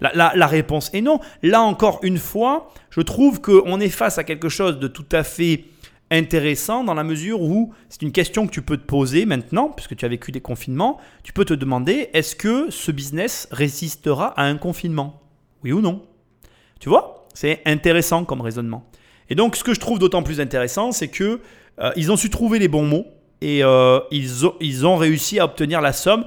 La réponse est non. Là encore une fois, je trouve qu'on est face à quelque chose de tout à fait intéressant dans la mesure où c'est une question que tu peux te poser maintenant, puisque tu as vécu des confinements, tu peux te demander est-ce que ce business résistera à un confinement? Oui ou non? Tu vois? C'est intéressant comme raisonnement. Et donc ce que je trouve d'autant plus intéressant, c'est que euh, ils ont su trouver les bons mots et euh, ils, ont, ils ont réussi à obtenir la somme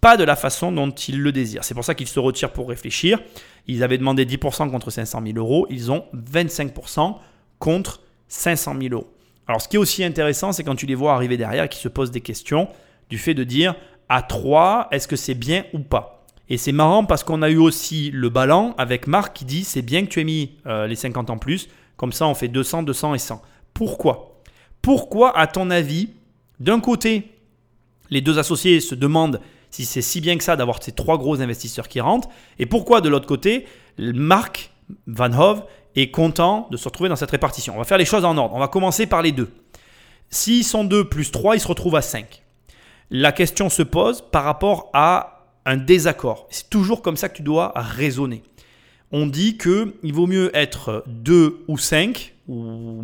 pas de la façon dont ils le désirent. C'est pour ça qu'ils se retirent pour réfléchir. Ils avaient demandé 10% contre 500 000 euros. Ils ont 25% contre 500 000 euros. Alors, ce qui est aussi intéressant, c'est quand tu les vois arriver derrière et qu'ils se posent des questions du fait de dire à 3, est-ce que c'est bien ou pas? Et c'est marrant parce qu'on a eu aussi le ballon avec Marc qui dit c'est bien que tu aies mis euh, les 50 en plus. Comme ça, on fait 200, 200 et 100. Pourquoi? Pourquoi, à ton avis, d'un côté, les deux associés se demandent si c'est si bien que ça d'avoir ces trois gros investisseurs qui rentrent. Et pourquoi de l'autre côté, Marc Van Hove est content de se retrouver dans cette répartition? On va faire les choses en ordre. On va commencer par les deux. S'ils sont 2 plus 3, ils se retrouvent à 5. La question se pose par rapport à un désaccord. C'est toujours comme ça que tu dois raisonner. On dit que il vaut mieux être 2 ou 5, ou,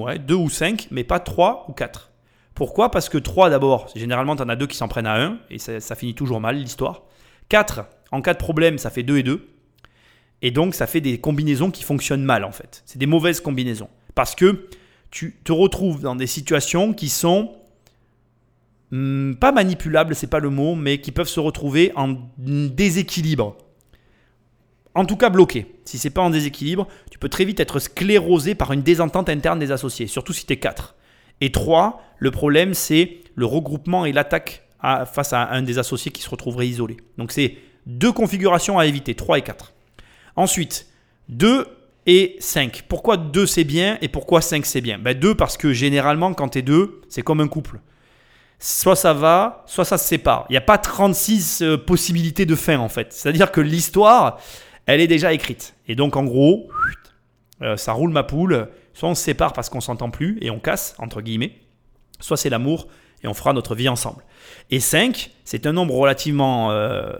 ouais, 2 ou 5, mais pas 3 ou 4. Pourquoi? Parce que 3 d'abord, généralement tu en as deux qui s'en prennent à 1, et ça, finit toujours mal l'histoire. 4, en cas de problème, ça fait 2 et 2. Et donc ça fait des combinaisons qui fonctionnent mal en fait. C'est des mauvaises combinaisons. Parce que tu te retrouves dans des situations qui sont hmm, pas manipulables, c'est pas le mot, mais qui peuvent se retrouver en déséquilibre. En tout cas bloqué. Si c'est pas en déséquilibre, tu peux très vite être sclérosé par une désentente interne des associés, surtout si tu es 4. Et 3, le problème c'est le regroupement et l'attaque face à un des associés qui se retrouverait isolé. Donc c'est deux configurations à éviter, 3 et 4. Ensuite, 2 et 5. Pourquoi 2 c'est bien et pourquoi 5 c'est bien? Ben 2 parce que généralement quand tu es 2, c'est comme un couple. Soit ça va, soit ça se sépare. Il n'y a pas 36 euh, possibilités de fin en fait. C'est-à-dire que l'histoire, elle est déjà écrite. Et donc en gros, euh, ça roule ma poule. Soit on se sépare parce qu'on s'entend plus et on casse, entre guillemets. Soit c'est l'amour et on fera notre vie ensemble. Et 5, c'est un nombre relativement euh,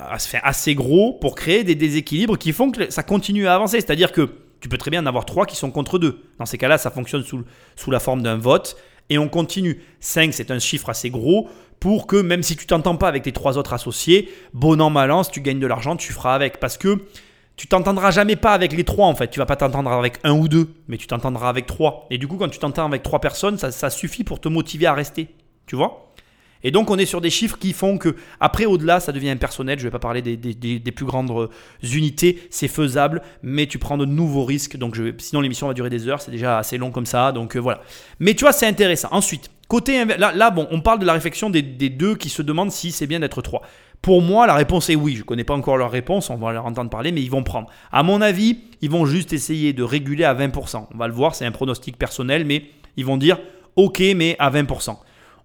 assez gros pour créer des déséquilibres qui font que ça continue à avancer. C'est-à-dire que tu peux très bien en avoir 3 qui sont contre 2. Dans ces cas-là, ça fonctionne sous, sous la forme d'un vote et on continue. 5, c'est un chiffre assez gros pour que même si tu t'entends pas avec tes trois autres associés, bon an, mal an, si tu gagnes de l'argent, tu feras avec. Parce que tu t'entendras jamais pas avec les trois en fait. Tu vas pas t'entendre avec un ou deux, mais tu t'entendras avec trois. Et du coup, quand tu t'entends avec trois personnes, ça, suffit pour te motiver à rester. Tu vois? Et donc on est sur des chiffres qui font que après au-delà ça devient impersonnel. Je ne vais pas parler des, plus grandes euh, unités, c'est faisable, mais tu prends de nouveaux risques. Donc je, sinon l'émission va durer des heures, c'est déjà assez long comme ça. Donc euh, voilà. Mais tu vois c'est intéressant. Ensuite côté là, là on parle de la réflexion des, deux qui se demandent si c'est bien d'être trois. Pour moi, la réponse est oui. Je ne connais pas encore leur réponse, on va leur entendre parler, mais ils vont prendre. À mon avis, ils vont juste essayer de réguler à 20%. On va le voir, c'est un pronostic personnel, mais ils vont dire OK, mais à 20%.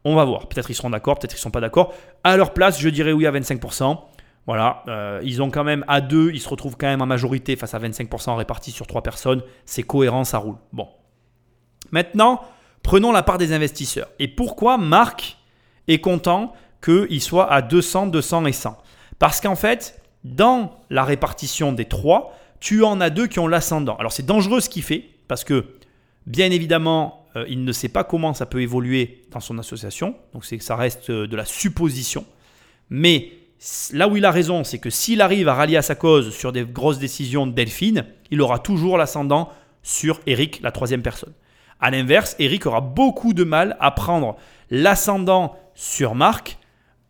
On va voir. Peut-être ils seront d'accord, peut-être ils ne sont pas d'accord. À leur place, je dirais oui à 25%. Voilà, euh, ils ont quand même à deux, ils se retrouvent quand même en majorité face à 25% répartis sur trois personnes. C'est cohérent, ça roule. Bon. Maintenant, prenons la part des investisseurs. Et pourquoi Marc est content qu'il soit à 200, 200 et 100 Parce qu'en fait, dans la répartition des trois, tu en as deux qui ont l'ascendant. Alors c'est dangereux ce qu'il fait, parce que bien évidemment, euh, il ne sait pas comment ça peut évoluer dans son association, donc ça reste euh, de la supposition. Mais là où il a raison, c'est que s'il arrive à rallier à sa cause sur des grosses décisions de Delphine, il aura toujours l'ascendant sur Eric, la troisième personne. A l'inverse, Eric aura beaucoup de mal à prendre l'ascendant sur Marc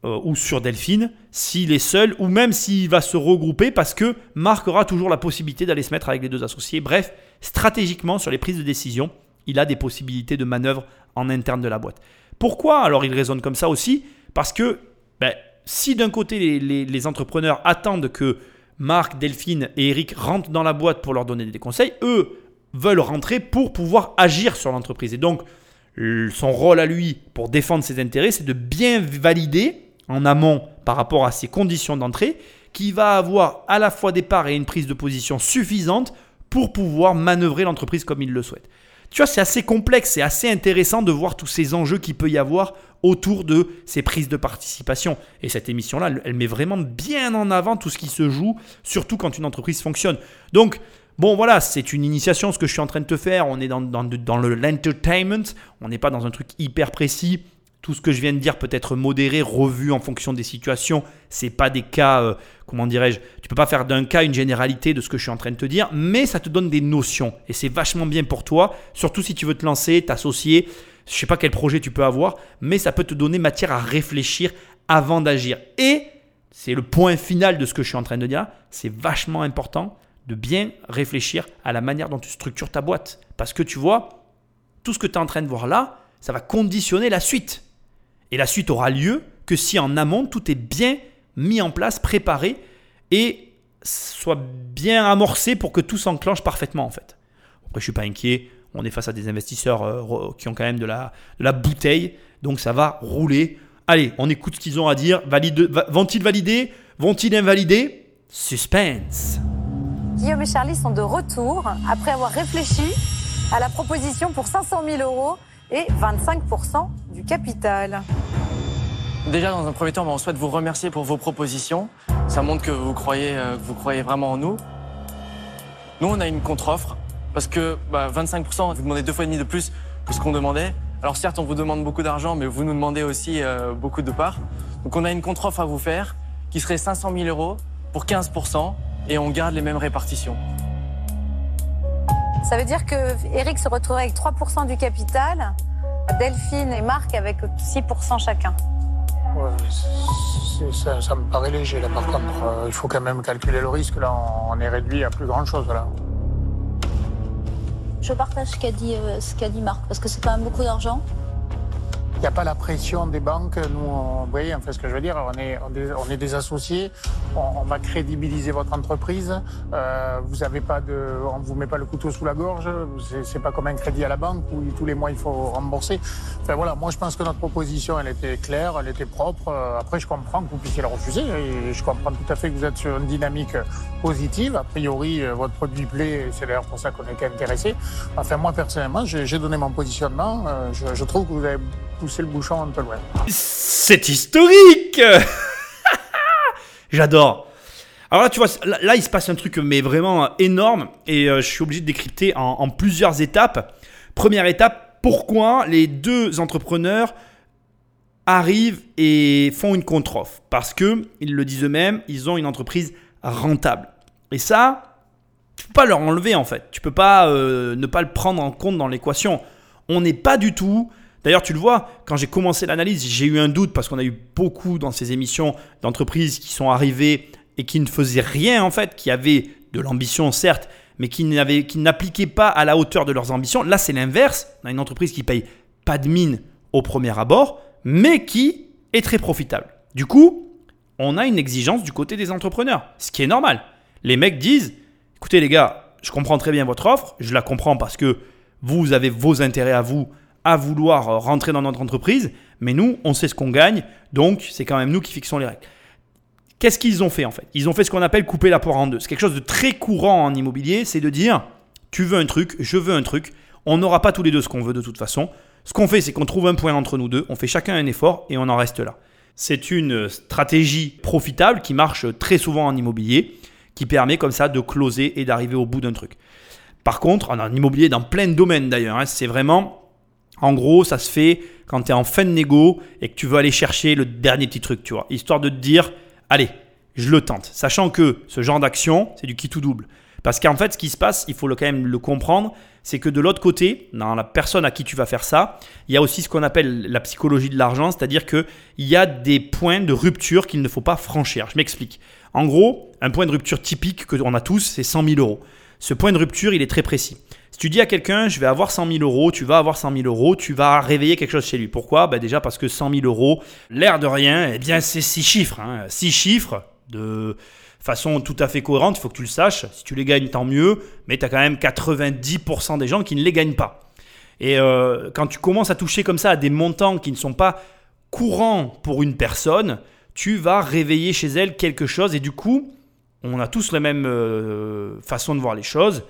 euh, ou sur Delphine s'il est seul ou même s'il va se regrouper parce que Marc aura toujours la possibilité d'aller se mettre avec les deux associés. Bref, stratégiquement sur les prises de décision, il a des possibilités de manœuvre en interne de la boîte. Pourquoi alors il raisonne comme ça aussi? Parce que ben, si d'un côté les, entrepreneurs attendent que Marc, Delphine et Eric rentrent dans la boîte pour leur donner des conseils, eux veulent rentrer pour pouvoir agir sur l'entreprise. Et donc son rôle à lui pour défendre ses intérêts, c'est de bien valider en amont par rapport à ses conditions d'entrée, qui va avoir à la fois des parts et une prise de position suffisante pour pouvoir manœuvrer l'entreprise comme il le souhaite. Tu vois, c'est assez complexe, c'est assez intéressant de voir tous ces enjeux qu'il peut y avoir autour de ces prises de participation. Et cette émission-là, elle met vraiment bien en avant tout ce qui se joue, surtout quand une entreprise fonctionne. Donc, Bon voilà, c'est une initiation ce que je suis en train de te faire. On est dans, dans l'entertainment, on n'est pas dans un truc hyper précis. Tout ce que je viens de dire peut être modéré, revu en fonction des situations. C'est pas des cas, euh, comment dirais-je, tu peux pas faire d'un cas une généralité de ce que je suis en train de te dire, mais ça te donne des notions et c'est vachement bien pour toi, surtout si tu veux te lancer, t'associer. Je sais pas quel projet tu peux avoir, mais ça peut te donner matière à réfléchir avant d'agir. Et c'est le point final de ce que je suis en train de dire. C'est vachement important de bien réfléchir à la manière dont tu structures ta boîte, parce que tu vois, tout ce que tu es en train de voir là, ça va conditionner la suite. Et la suite aura lieu que si en amont, tout est bien mis en place, préparé et soit bien amorcé pour que tout s'enclenche parfaitement en fait. Après, je suis pas inquiet. On est face à des investisseurs euh, qui ont quand même de la, la bouteille, donc ça va rouler. Allez, on écoute ce qu'ils ont à dire. Valide, vont-ils valider? Vont-ils invalider? Suspense. Guillaume et Charlie sont de retour après avoir réfléchi à la proposition pour 500 000 euros et 25% du capital. Déjà, dans un premier temps, on souhaite vous remercier pour vos propositions. Ça montre que vous croyez, euh, vous croyez vraiment en nous. Nous, on a une contre-offre parce que bah, 25%, vous demandez deux fois et demi de plus que ce qu'on demandait. Alors certes, on vous demande beaucoup d'argent, mais vous nous demandez aussi euh, beaucoup de parts. Donc on a une contre-offre à vous faire qui serait 500 000 euros pour 15% et on garde les mêmes répartitions. Ça veut dire que Eric se retrouverait avec 3% du capital, Delphine et Marc avec 6% chacun. Ouais, ça, ça me paraît léger là par contre. Euh, il faut quand même calculer le risque. Là, on est réduit à plus grand chose là. Je partage ce qu'a dit, euh, ce qu'a dit Marc, parce que c'est quand même beaucoup d'argent. Il n'y a pas la pression des banques. Nous, on, vous voyez, en fait, ce que je veux dire, on est, on est, on des associés. On, on va crédibiliser votre entreprise. Euh, vous avez pas de, on vous met pas le couteau sous la gorge. C'est, pas comme un crédit à la banque où tous les mois il faut rembourser. Enfin voilà, moi je pense que notre proposition, elle était claire, elle était propre. Après, je comprends que vous puissiez la refuser et je comprends tout à fait que vous êtes sur une dynamique positive. A priori, euh, votre produit plaît. C'est d'ailleurs pour ça qu'on est intéressé. Enfin, moi personnellement, j'ai, j'ai donné mon positionnement. Euh, je, je trouve que vous avez poussé le bouchon un peu loin. C'est historique J'adore. Alors là, tu vois, là, il se passe un truc mais vraiment énorme et euh, je suis obligé de décrypter en, en plusieurs étapes. Première étape, pourquoi les deux entrepreneurs arrivent et font une contre-offre? Parce que ils le disent eux-mêmes, ils ont une entreprise rentable. Et ça, tu peux pas leur enlever en fait. Tu peux pas euh, ne pas le prendre en compte dans l'équation. On n'est pas du tout. D'ailleurs, tu le vois, quand j'ai commencé l'analyse, j'ai eu un doute parce qu'on a eu beaucoup dans ces émissions d'entreprises qui sont arrivées et qui ne faisaient rien en fait, qui avaient de l'ambition certes, mais qui n'appliquaient pas à la hauteur de leurs ambitions. Là, c'est l'inverse. On a une entreprise qui paye pas de mine au premier abord, mais qui est très profitable. Du coup, on a une exigence du côté des entrepreneurs, ce qui est normal. Les mecs disent, écoutez les gars, je comprends très bien votre offre, je la comprends parce que vous avez vos intérêts à vous à vouloir rentrer dans notre entreprise, mais nous, on sait ce qu'on gagne, donc c'est quand même nous qui fixons les règles. Qu'est-ce qu'ils ont fait en fait? Ils ont fait ce qu'on appelle couper la poire en deux. C'est quelque chose de très courant en immobilier, c'est de dire, tu veux un truc, je veux un truc, on n'aura pas tous les deux ce qu'on veut de toute façon. Ce qu'on fait, c'est qu'on trouve un point entre nous deux, on fait chacun un effort et on en reste là. C'est une stratégie profitable qui marche très souvent en immobilier, qui permet comme ça de closer et d'arriver au bout d'un truc. Par contre, en immobilier, dans plein de domaines d'ailleurs, hein, c'est vraiment, en gros, ça se fait quand tu es en fin de négo et que tu veux aller chercher le dernier petit truc, tu vois, histoire de te dire, allez, je le tente, sachant que ce genre d'action, c'est du qui tout double. Parce qu'en fait, ce qui se passe, il faut le, quand même le comprendre, c'est que de l'autre côté, dans la personne à qui tu vas faire ça, il y a aussi ce qu'on appelle la psychologie de l'argent, c'est-à-dire qu'il y a des points de rupture qu'il ne faut pas franchir. Je m'explique. En gros, un point de rupture typique que on a tous, c'est 100 000 euros. Ce point de rupture, il est très précis. Si tu dis à quelqu'un, je vais avoir 100 000 euros, tu vas avoir 100 000 euros, tu vas réveiller quelque chose chez lui. Pourquoi? Ben Déjà parce que 100 000 euros, l'air de rien, eh bien c'est 6 chiffres. Hein. 6 chiffres de façon tout à fait cohérente, il faut que tu le saches. Si tu les gagnes, tant mieux, mais tu as quand même 90% des gens qui ne les gagnent pas. Et euh, quand tu commences à toucher comme ça à des montants qui ne sont pas courants pour une personne, tu vas réveiller chez elle quelque chose et du coup, on a tous la même euh, façon de voir les choses.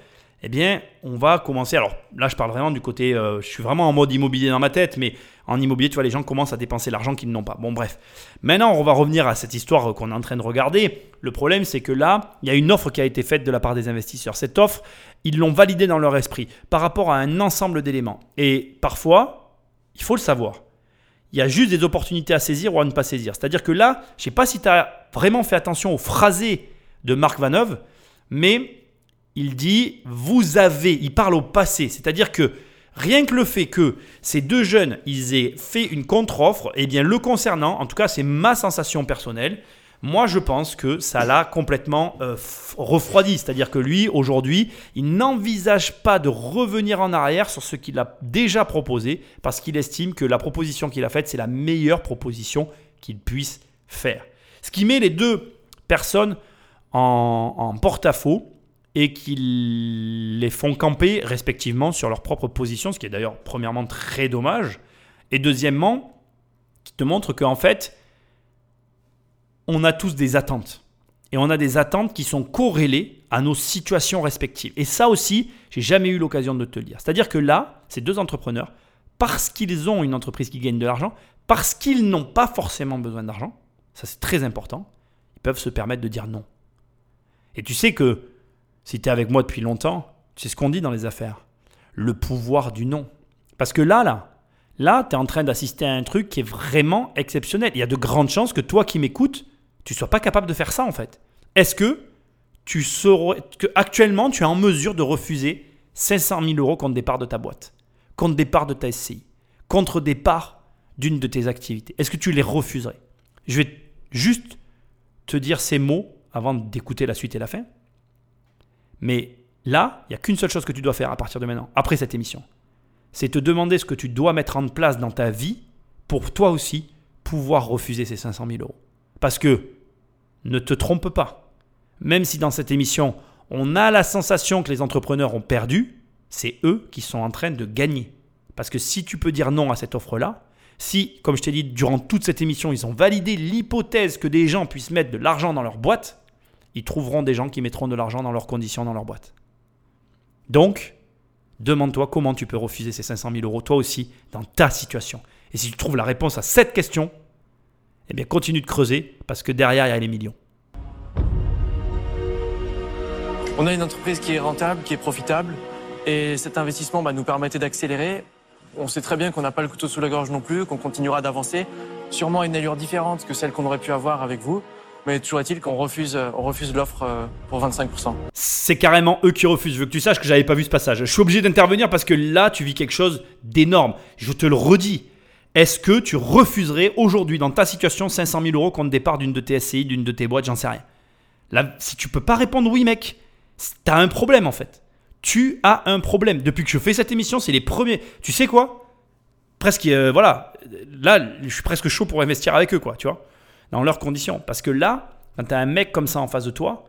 Eh bien, on va commencer. Alors là, je parle vraiment du côté. euh, je suis vraiment en mode immobilier dans ma tête, mais en immobilier, tu vois, les gens commencent à dépenser l'argent qu'ils n'ont pas. Bon, bref. Maintenant, on va revenir à cette histoire qu'on est en train de regarder. Le problème, c'est que là, il y a une offre qui a été faite de la part des investisseurs. Cette offre, ils l'ont validée dans leur esprit par rapport à un ensemble d'éléments. Et parfois, il faut le savoir. Il y a juste des opportunités à saisir ou à ne pas saisir. C'est-à-dire que là, je ne sais pas si tu as vraiment fait attention au phrasé de Marc Vaneuve, mais il dit vous avez, il parle au passé, c'est-à-dire que rien que le fait que ces deux jeunes, ils aient fait une contre-offre, eh bien le concernant, en tout cas c'est ma sensation personnelle, moi je pense que ça l'a complètement euh, refroidi, c'est-à-dire que lui aujourd'hui, il n'envisage pas de revenir en arrière sur ce qu'il a déjà proposé parce qu'il estime que la proposition qu'il a faite, c'est la meilleure proposition qu'il puisse faire. Ce qui met les deux personnes en porte-à-faux et qu'ils les font camper respectivement sur leur propre position, ce qui est d'ailleurs premièrement très dommage, et deuxièmement, qui te montre qu'en fait, on a tous des attentes. Et on a des attentes qui sont corrélées à nos situations respectives. Et ça aussi, j'ai jamais eu l'occasion de te le dire. C'est-à-dire que là, ces deux entrepreneurs parce qu'ils ont une entreprise qui gagne de l'argent, parce qu'ils n'ont pas forcément besoin d'argent, ça c'est très important, ils peuvent se permettre de dire non. Et tu sais que si tu es avec moi depuis longtemps, sais ce qu'on dit dans les affaires. Le pouvoir du non. Parce que là, là, là, tu es en train d'assister à un truc qui est vraiment exceptionnel. Il y a de grandes chances que toi qui m'écoutes, tu sois pas capable de faire ça en fait. Est-ce que tu saurais, que actuellement tu es en mesure de refuser 500 000 euros contre départ de ta boîte, contre départ de ta SCI, contre départ d'une de tes activités? Est-ce que tu les refuserais? Je vais juste te dire ces mots avant d'écouter la suite et la fin. Mais là, il n'y a qu'une seule chose que tu dois faire à partir de maintenant, après cette émission. C'est te demander ce que tu dois mettre en place dans ta vie pour toi aussi pouvoir refuser ces 500 000 euros. Parce que, ne te trompe pas, même si dans cette émission, on a la sensation que les entrepreneurs ont perdu, c'est eux qui sont en train de gagner. Parce que si tu peux dire non à cette offre-là, si, comme je t'ai dit, durant toute cette émission, ils ont validé l'hypothèse que des gens puissent mettre de l'argent dans leur boîte, ils trouveront des gens qui mettront de l'argent dans leurs conditions dans leur boîte. Donc, demande-toi comment tu peux refuser ces 500 000 euros toi aussi dans ta situation. Et si tu trouves la réponse à cette question, eh bien continue de creuser parce que derrière, il y a les millions. On a une entreprise qui est rentable, qui est profitable, et cet investissement bah, nous permettait d'accélérer. On sait très bien qu'on n'a pas le couteau sous la gorge non plus, qu'on continuera d'avancer, sûrement à une allure différente que celle qu'on aurait pu avoir avec vous. Mais toujours est-il qu'on refuse, on refuse l'offre euh, pour 25%. C'est carrément eux qui refusent. Je veux que tu saches que j'avais pas vu ce passage. Je suis obligé d'intervenir parce que là, tu vis quelque chose d'énorme. Je te le redis. Est-ce que tu refuserais aujourd'hui, dans ta situation, 500 000 euros contre départ d'une de tes SCI, d'une de tes boîtes, j'en sais rien. Si tu peux pas répondre oui, mec, t'as un problème en fait. Tu as un problème. Depuis que je fais cette émission, c'est les premiers. Tu sais quoi? Presque, euh, voilà. Là, je suis presque chaud pour investir avec eux, quoi, tu vois dans leurs conditions. Parce que là, quand tu as un mec comme ça en face de toi,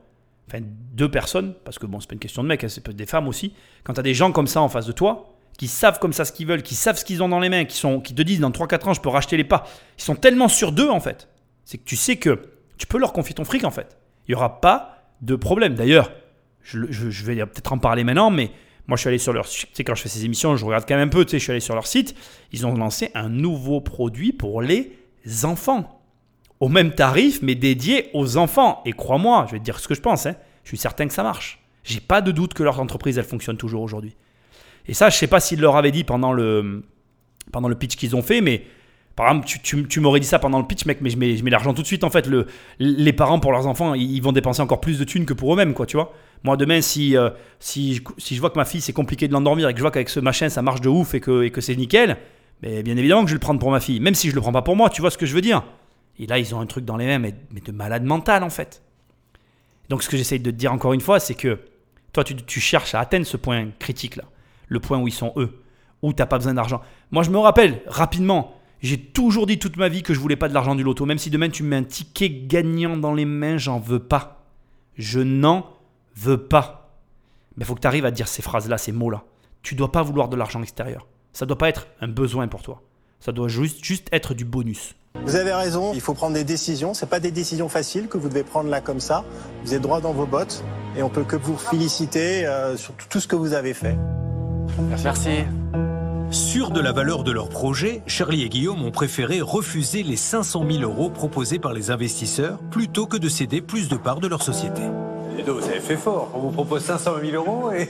enfin deux personnes, parce que bon, c'est pas une question de mec, hein, c'est des femmes aussi, quand tu as des gens comme ça en face de toi, qui savent comme ça ce qu'ils veulent, qui savent ce qu'ils ont dans les mains, qui, sont, qui te disent dans 3-4 ans, je peux racheter les parts, ils sont tellement sûrs d'eux en fait. C'est que tu sais que tu peux leur confier ton fric en fait. Il n'y aura pas de problème. D'ailleurs, je, je, vais peut-être en parler maintenant, mais moi je suis allé sur leur site, tu sais, quand je fais ces émissions, je regarde quand même un peu, tu sais, je suis allé sur leur site, ils ont lancé un nouveau produit pour les enfants au même tarif, mais dédié aux enfants. Et crois-moi, je vais te dire ce que je pense, hein, je suis certain que ça marche. J'ai pas de doute que leur entreprise, elle fonctionne toujours aujourd'hui. Et ça, je sais pas s'ils leur avaient dit pendant le, pendant le pitch qu'ils ont fait, mais par exemple, tu, m'aurais dit ça pendant le pitch, mec, mais je mets, l'argent tout de suite. En fait, le, les parents, pour leurs enfants, ils, vont dépenser encore plus de thunes que pour eux-mêmes, quoi, tu vois. Moi, demain, si, euh, si, si, je vois que ma fille, c'est compliqué de l'endormir et que je vois qu'avec ce machin, ça marche de ouf et que, c'est nickel, mais bien évidemment que je le prendre pour ma fille. Même si je le prends pas pour moi, tu vois ce que je veux dire. Et là, ils ont un truc dans les mains, mais, de malade mental en fait. Donc ce que j'essaye de te dire encore une fois, c'est que toi, tu, cherches à atteindre ce point critique là, le point où ils sont eux, où tu n'as pas besoin d'argent. Moi, je me rappelle rapidement, j'ai toujours dit toute ma vie que je voulais pas de l'argent du loto. Même si demain tu me mets un ticket gagnant dans les mains, j'en veux pas. Je n'en veux pas. Mais il faut que tu arrives à dire ces phrases-là, ces mots-là. Tu dois pas vouloir de l'argent extérieur. Ça doit pas être un besoin pour toi. Ça doit juste, juste être du bonus. Vous avez raison, il faut prendre des décisions. Ce pas des décisions faciles que vous devez prendre là comme ça. Vous êtes droit dans vos bottes et on peut que vous féliciter euh, sur tout ce que vous avez fait. Merci. Sûrs de la valeur de leur projet, Charlie et Guillaume ont préféré refuser les 500 000 euros proposés par les investisseurs plutôt que de céder plus de parts de leur société vous avez fait fort. On vous propose 500 000 euros et,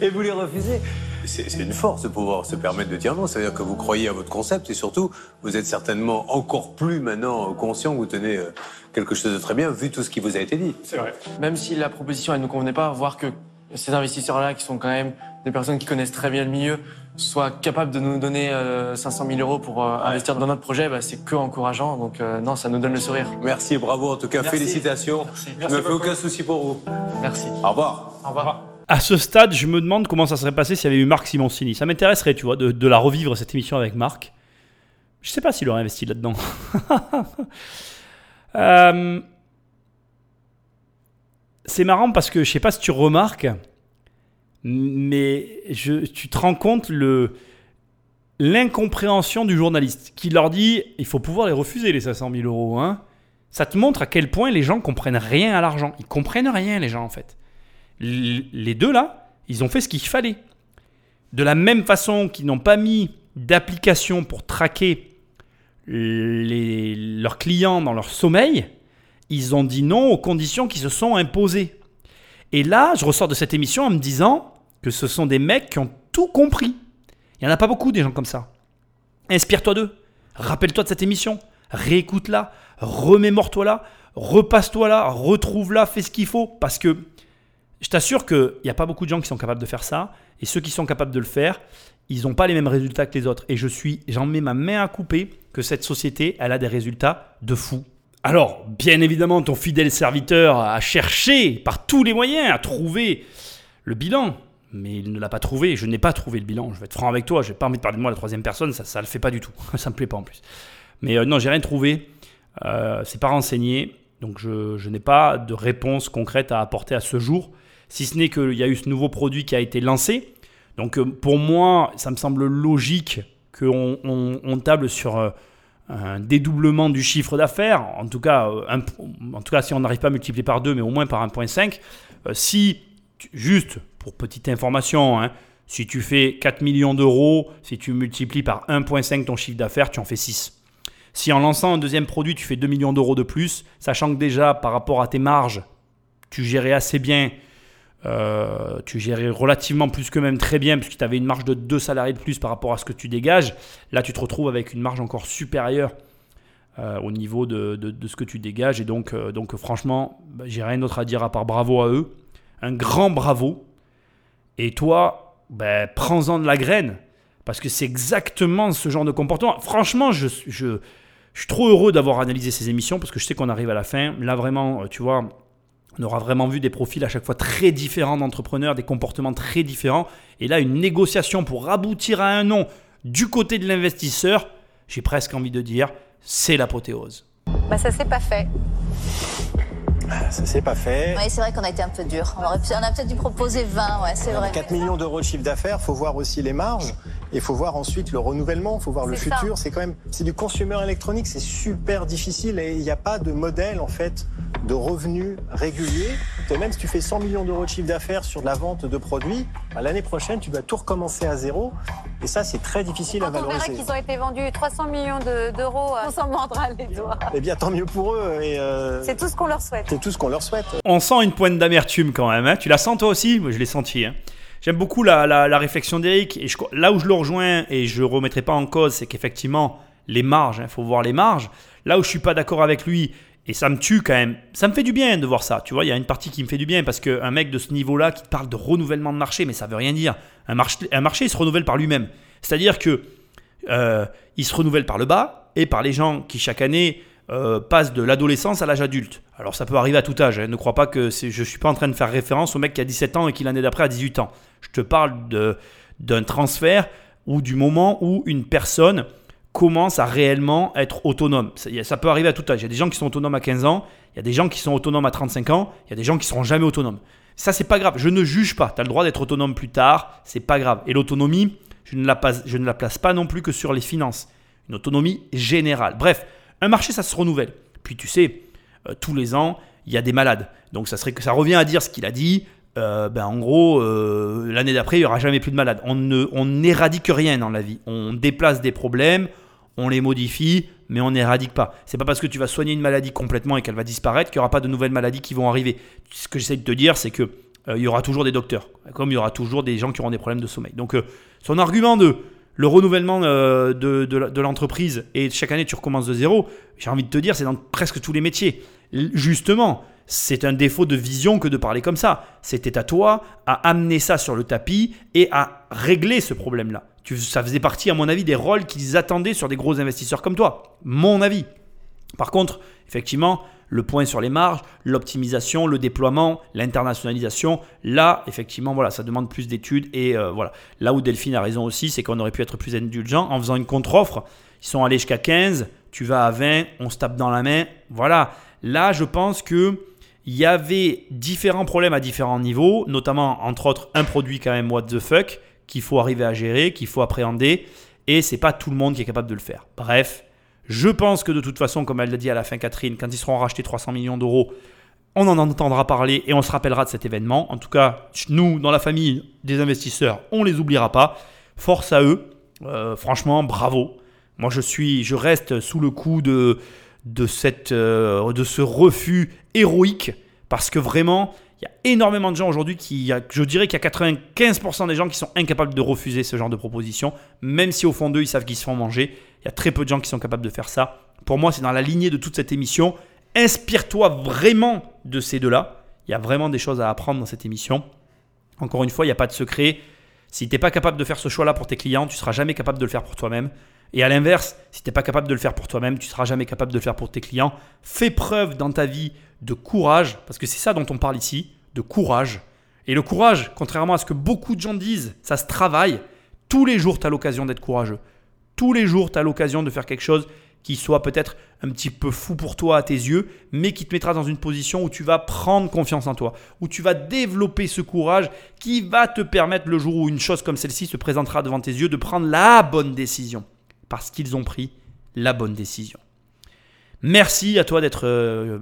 et vous les refusez. C'est une force de pouvoir se permettre de dire non. C'est-à-dire que vous croyez à votre concept et surtout, vous êtes certainement encore plus maintenant conscient que vous tenez euh, quelque chose de très bien vu tout ce qui vous a été dit. C'est vrai. Même si la proposition elle ne convenait pas, voir que ces investisseurs-là, qui sont quand même des personnes qui connaissent très bien le milieu, soient capables de nous donner 500 euh, 000 euros pour euh, investir dans notre projet, bah, c'est que encourageant. Donc euh, non, ça nous donne le sourire. Merci, bravo en tout cas, félicitations. Merci. Je ne me fais aucun souci pour vous. Merci. Au revoir. Au revoir. À ce stade, je me demande comment ça serait passé s'il y avait eu Marc Simoncini. Ça m'intéresserait, tu vois, de, la revivre cette émission avec Marc. Je sais pas s'il aurait investi là-dedans. c'est marrant parce que je sais pas si tu remarques, mais tu te rends compte le l'incompréhension du journaliste qui leur dit il faut pouvoir les refuser les 500 000 euros. Hein. Ça te montre à quel point les gens comprennent rien à l'argent. Ils comprennent rien les gens en fait. Les deux là, ils ont fait ce qu'il fallait. De la même façon qu'ils n'ont pas mis d'applications pour traquer leurs clients dans leur sommeil, ils ont dit non aux conditions qui se sont imposées. Et là, je ressors de cette émission en me disant que ce sont des mecs qui ont tout compris. Il n'y en a pas beaucoup des gens comme ça. Inspire-toi d'eux. Rappelle-toi de cette émission. Réécoute-la. Remémore-toi là. Repasse-toi là. Retrouve-la. Fais ce qu'il faut. Parce que je t'assure qu'il n'y a pas beaucoup de gens qui sont capables de faire ça. Et ceux qui sont capables de le faire, ils n'ont pas les mêmes résultats que les autres. Et je suis, j'en mets ma main à couper que cette société, elle a des résultats de fou. Alors, bien évidemment, ton fidèle serviteur a cherché par tous les moyens à trouver le bilan. Mais il ne l'a pas trouvé. Je n'ai pas trouvé le bilan. Je vais être franc avec toi. Je n'ai pas envie de parler de moi à la troisième personne. Ça ne le fait pas du tout. ça me plaît pas en plus. Mais euh, non, j'ai rien trouvé. Euh, c'est pas renseigné. Donc je, n'ai pas de réponse concrète à apporter à ce jour. Si ce n'est qu'il y a eu ce nouveau produit qui a été lancé. Donc euh, pour moi, ça me semble logique qu'on on, on table sur euh, un dédoublement du chiffre d'affaires. En, tout cas, euh, en tout cas, si on n'arrive pas à multiplier par 2, mais au moins par 1.5. Euh, si, juste pour petite information, hein, si tu fais 4 millions d'euros, si tu multiplies par 1.5 ton chiffre d'affaires, tu en fais 6. Si en lançant un deuxième produit, tu fais 2 millions d'euros de plus, sachant que déjà par rapport à tes marges, tu gérais assez bien, euh, tu gérais relativement plus que même très bien, puisque tu avais une marge de 2 salariés de plus par rapport à ce que tu dégages, là tu te retrouves avec une marge encore supérieure euh, au niveau de, de- ce que tu dégages. Et donc, euh, donc franchement, bah, j'ai rien d'autre à dire à part bravo à eux. Un grand bravo. Et toi, ben, prends-en de la graine. Parce que c'est exactement ce genre de comportement. Franchement, je, je, je suis trop heureux d'avoir analysé ces émissions parce que je sais qu'on arrive à la fin. Là, vraiment, tu vois, on aura vraiment vu des profils à chaque fois très différents d'entrepreneurs, des comportements très différents. Et là, une négociation pour aboutir à un nom du côté de l'investisseur, j'ai presque envie de dire, c'est l'apothéose. Bah ça s'est pas fait. Ça s'est pas fait. Oui, c'est vrai qu'on a été un peu dur. On, aurait pu- on a peut-être dû proposer 20, ouais, c'est vrai. 4 millions d'euros de chiffre d'affaires, faut voir aussi les marges il faut voir ensuite le renouvellement, il faut voir le ça. futur. C'est quand même, c'est du consumer électronique, c'est super difficile et il n'y a pas de modèle en fait de revenus réguliers. Et même si tu fais 100 millions d'euros de chiffre d'affaires sur de la vente de produits, bah, l'année prochaine tu dois tout recommencer à zéro et ça c'est très difficile à Quand on verra valoriser. qu'ils ont été vendus 300 millions de- d'euros, euh, on s'en mordra les doigts. Eh bien tant mieux pour eux et euh, C'est tout ce qu'on leur souhaite. c'est tout ce qu'on leur souhaite. On sent une pointe d'amertume quand même. hein. Tu la sens toi aussi? Moi, je l'ai senti. hein. J'aime beaucoup la, réflexion d'Eric. Et là où je le rejoins et je ne remettrai pas en cause, c'est qu'effectivement, les marges, il faut voir les marges. Là où je suis pas d'accord avec lui, et ça me tue quand même, ça me fait du bien de voir ça. Tu vois, il y a une partie qui me fait du bien parce qu'un mec de ce niveau-là qui parle de renouvellement de marché, mais ça veut rien dire. Un marché, un marché il se renouvelle par lui-même. C'est-à-dire que euh, il se renouvelle par le bas et par les gens qui chaque année euh, passent de l'adolescence à l'âge adulte. Alors ça peut arriver à tout âge. hein. Ne crois pas que je suis pas en train de faire référence au mec qui a 17 ans et qui l'année d'après a 18 ans. Je te parle d'un transfert ou du moment où une personne commence à réellement être autonome. Ça, peut arriver à tout âge. Il y a des gens qui sont autonomes à 15 ans, il y a des gens qui sont autonomes à 35 ans, il y a des gens qui seront jamais autonomes. Ça, c'est pas grave. Je ne juge pas. Tu as le droit d'être autonome plus tard, c'est pas grave. Et l'autonomie, je ne, passe- je ne la place pas non plus que sur les finances. Une autonomie générale. Bref, un marché, ça se renouvelle. Puis tu sais, euh, tous les ans, il y a des malades. Donc ça, serait, ça revient à dire ce qu'il a dit. Euh, ben, en gros, euh, l'année d'après, il n'y aura jamais plus de malades. On ne- on n'éradique rien dans la vie. On déplace des problèmes, on les modifie, mais on n'éradique pas. C'est pas parce que tu vas soigner une maladie complètement et qu'elle va disparaître qu'il n'y aura pas de nouvelles maladies qui vont arriver. Ce que j'essaie de te dire, c'est que il y aura toujours des docteurs, comme il y aura toujours des gens qui auront des problèmes de sommeil. Donc son argument de le renouvellement euh, de, l'entreprise et chaque année tu recommences de zéro, j'ai envie de te dire, c'est dans presque tous les métiers. Justement, c'est un défaut de vision que de parler comme ça. C'était à toi à amener ça sur le tapis et à régler ce problème-là. Ça faisait partie, à mon avis, des rôles qu'ils attendaient sur des gros investisseurs comme toi. Mon avis. Par contre, effectivement, le point sur les marges, l'optimisation, le déploiement, l'internationalisation, là, effectivement, voilà, ça demande plus d'études. Et euh, voilà, là où Delphine a raison aussi, c'est qu'on aurait pu être plus indulgent en faisant une contre-offre. Ils sont allés jusqu'à 15, tu vas à 20, on se tape dans la main. Voilà, là, je pense que il y avait différents problèmes à différents niveaux, notamment entre autres un produit quand même what the fuck qu'il faut arriver à gérer, qu'il faut appréhender, et c'est pas tout le monde qui est capable de le faire. Bref, je pense que de toute façon, comme elle l'a dit à la fin Catherine, quand ils seront rachetés 300 millions d'euros, on en entendra parler et on se rappellera de cet événement. En tout cas, nous, dans la famille des investisseurs, on les oubliera pas. Force à eux. Euh, franchement, bravo. Moi, je suis, je reste sous le coup de euh, de ce refus héroïque parce que vraiment, il y a énormément de gens aujourd'hui qui, je dirais qu'il y a 95% des gens qui sont incapables de refuser ce genre de proposition, même si au fond d'eux ils savent qu'ils se font manger. Il y a très peu de gens qui sont capables de faire ça. Pour moi, c'est dans la lignée de toute cette émission. Inspire-toi vraiment de ces deux-là. Il y a vraiment des choses à apprendre dans cette émission. Encore une fois, il n'y a pas de secret. Si tu n'es pas capable de faire ce choix-là pour tes clients, tu ne seras jamais capable de le faire pour toi-même. Et à l'inverse, si tu n'es pas capable de le faire pour toi-même, tu ne seras jamais capable de le faire pour tes clients. Fais preuve dans ta vie de courage, parce que c'est ça dont on parle ici, de courage. Et le courage, contrairement à ce que beaucoup de gens disent, ça se travaille. Tous les jours, tu as l'occasion d'être courageux. Tous les jours, tu as l'occasion de faire quelque chose qui soit peut-être un petit peu fou pour toi à tes yeux, mais qui te mettra dans une position où tu vas prendre confiance en toi, où tu vas développer ce courage qui va te permettre le jour où une chose comme celle-ci se présentera devant tes yeux de prendre la bonne décision, parce qu'ils ont pris la bonne décision. Merci à toi d'être euh,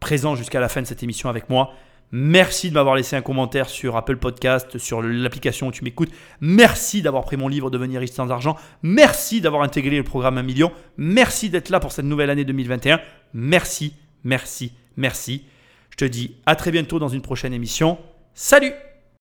présent jusqu'à la fin de cette émission avec moi. Merci de m'avoir laissé un commentaire sur Apple Podcast, sur l'application où tu m'écoutes. Merci d'avoir pris mon livre Devenir riche sans argent. Merci d'avoir intégré le programme 1 million. Merci d'être là pour cette nouvelle année 2021. Merci, merci, merci. Je te dis à très bientôt dans une prochaine émission. Salut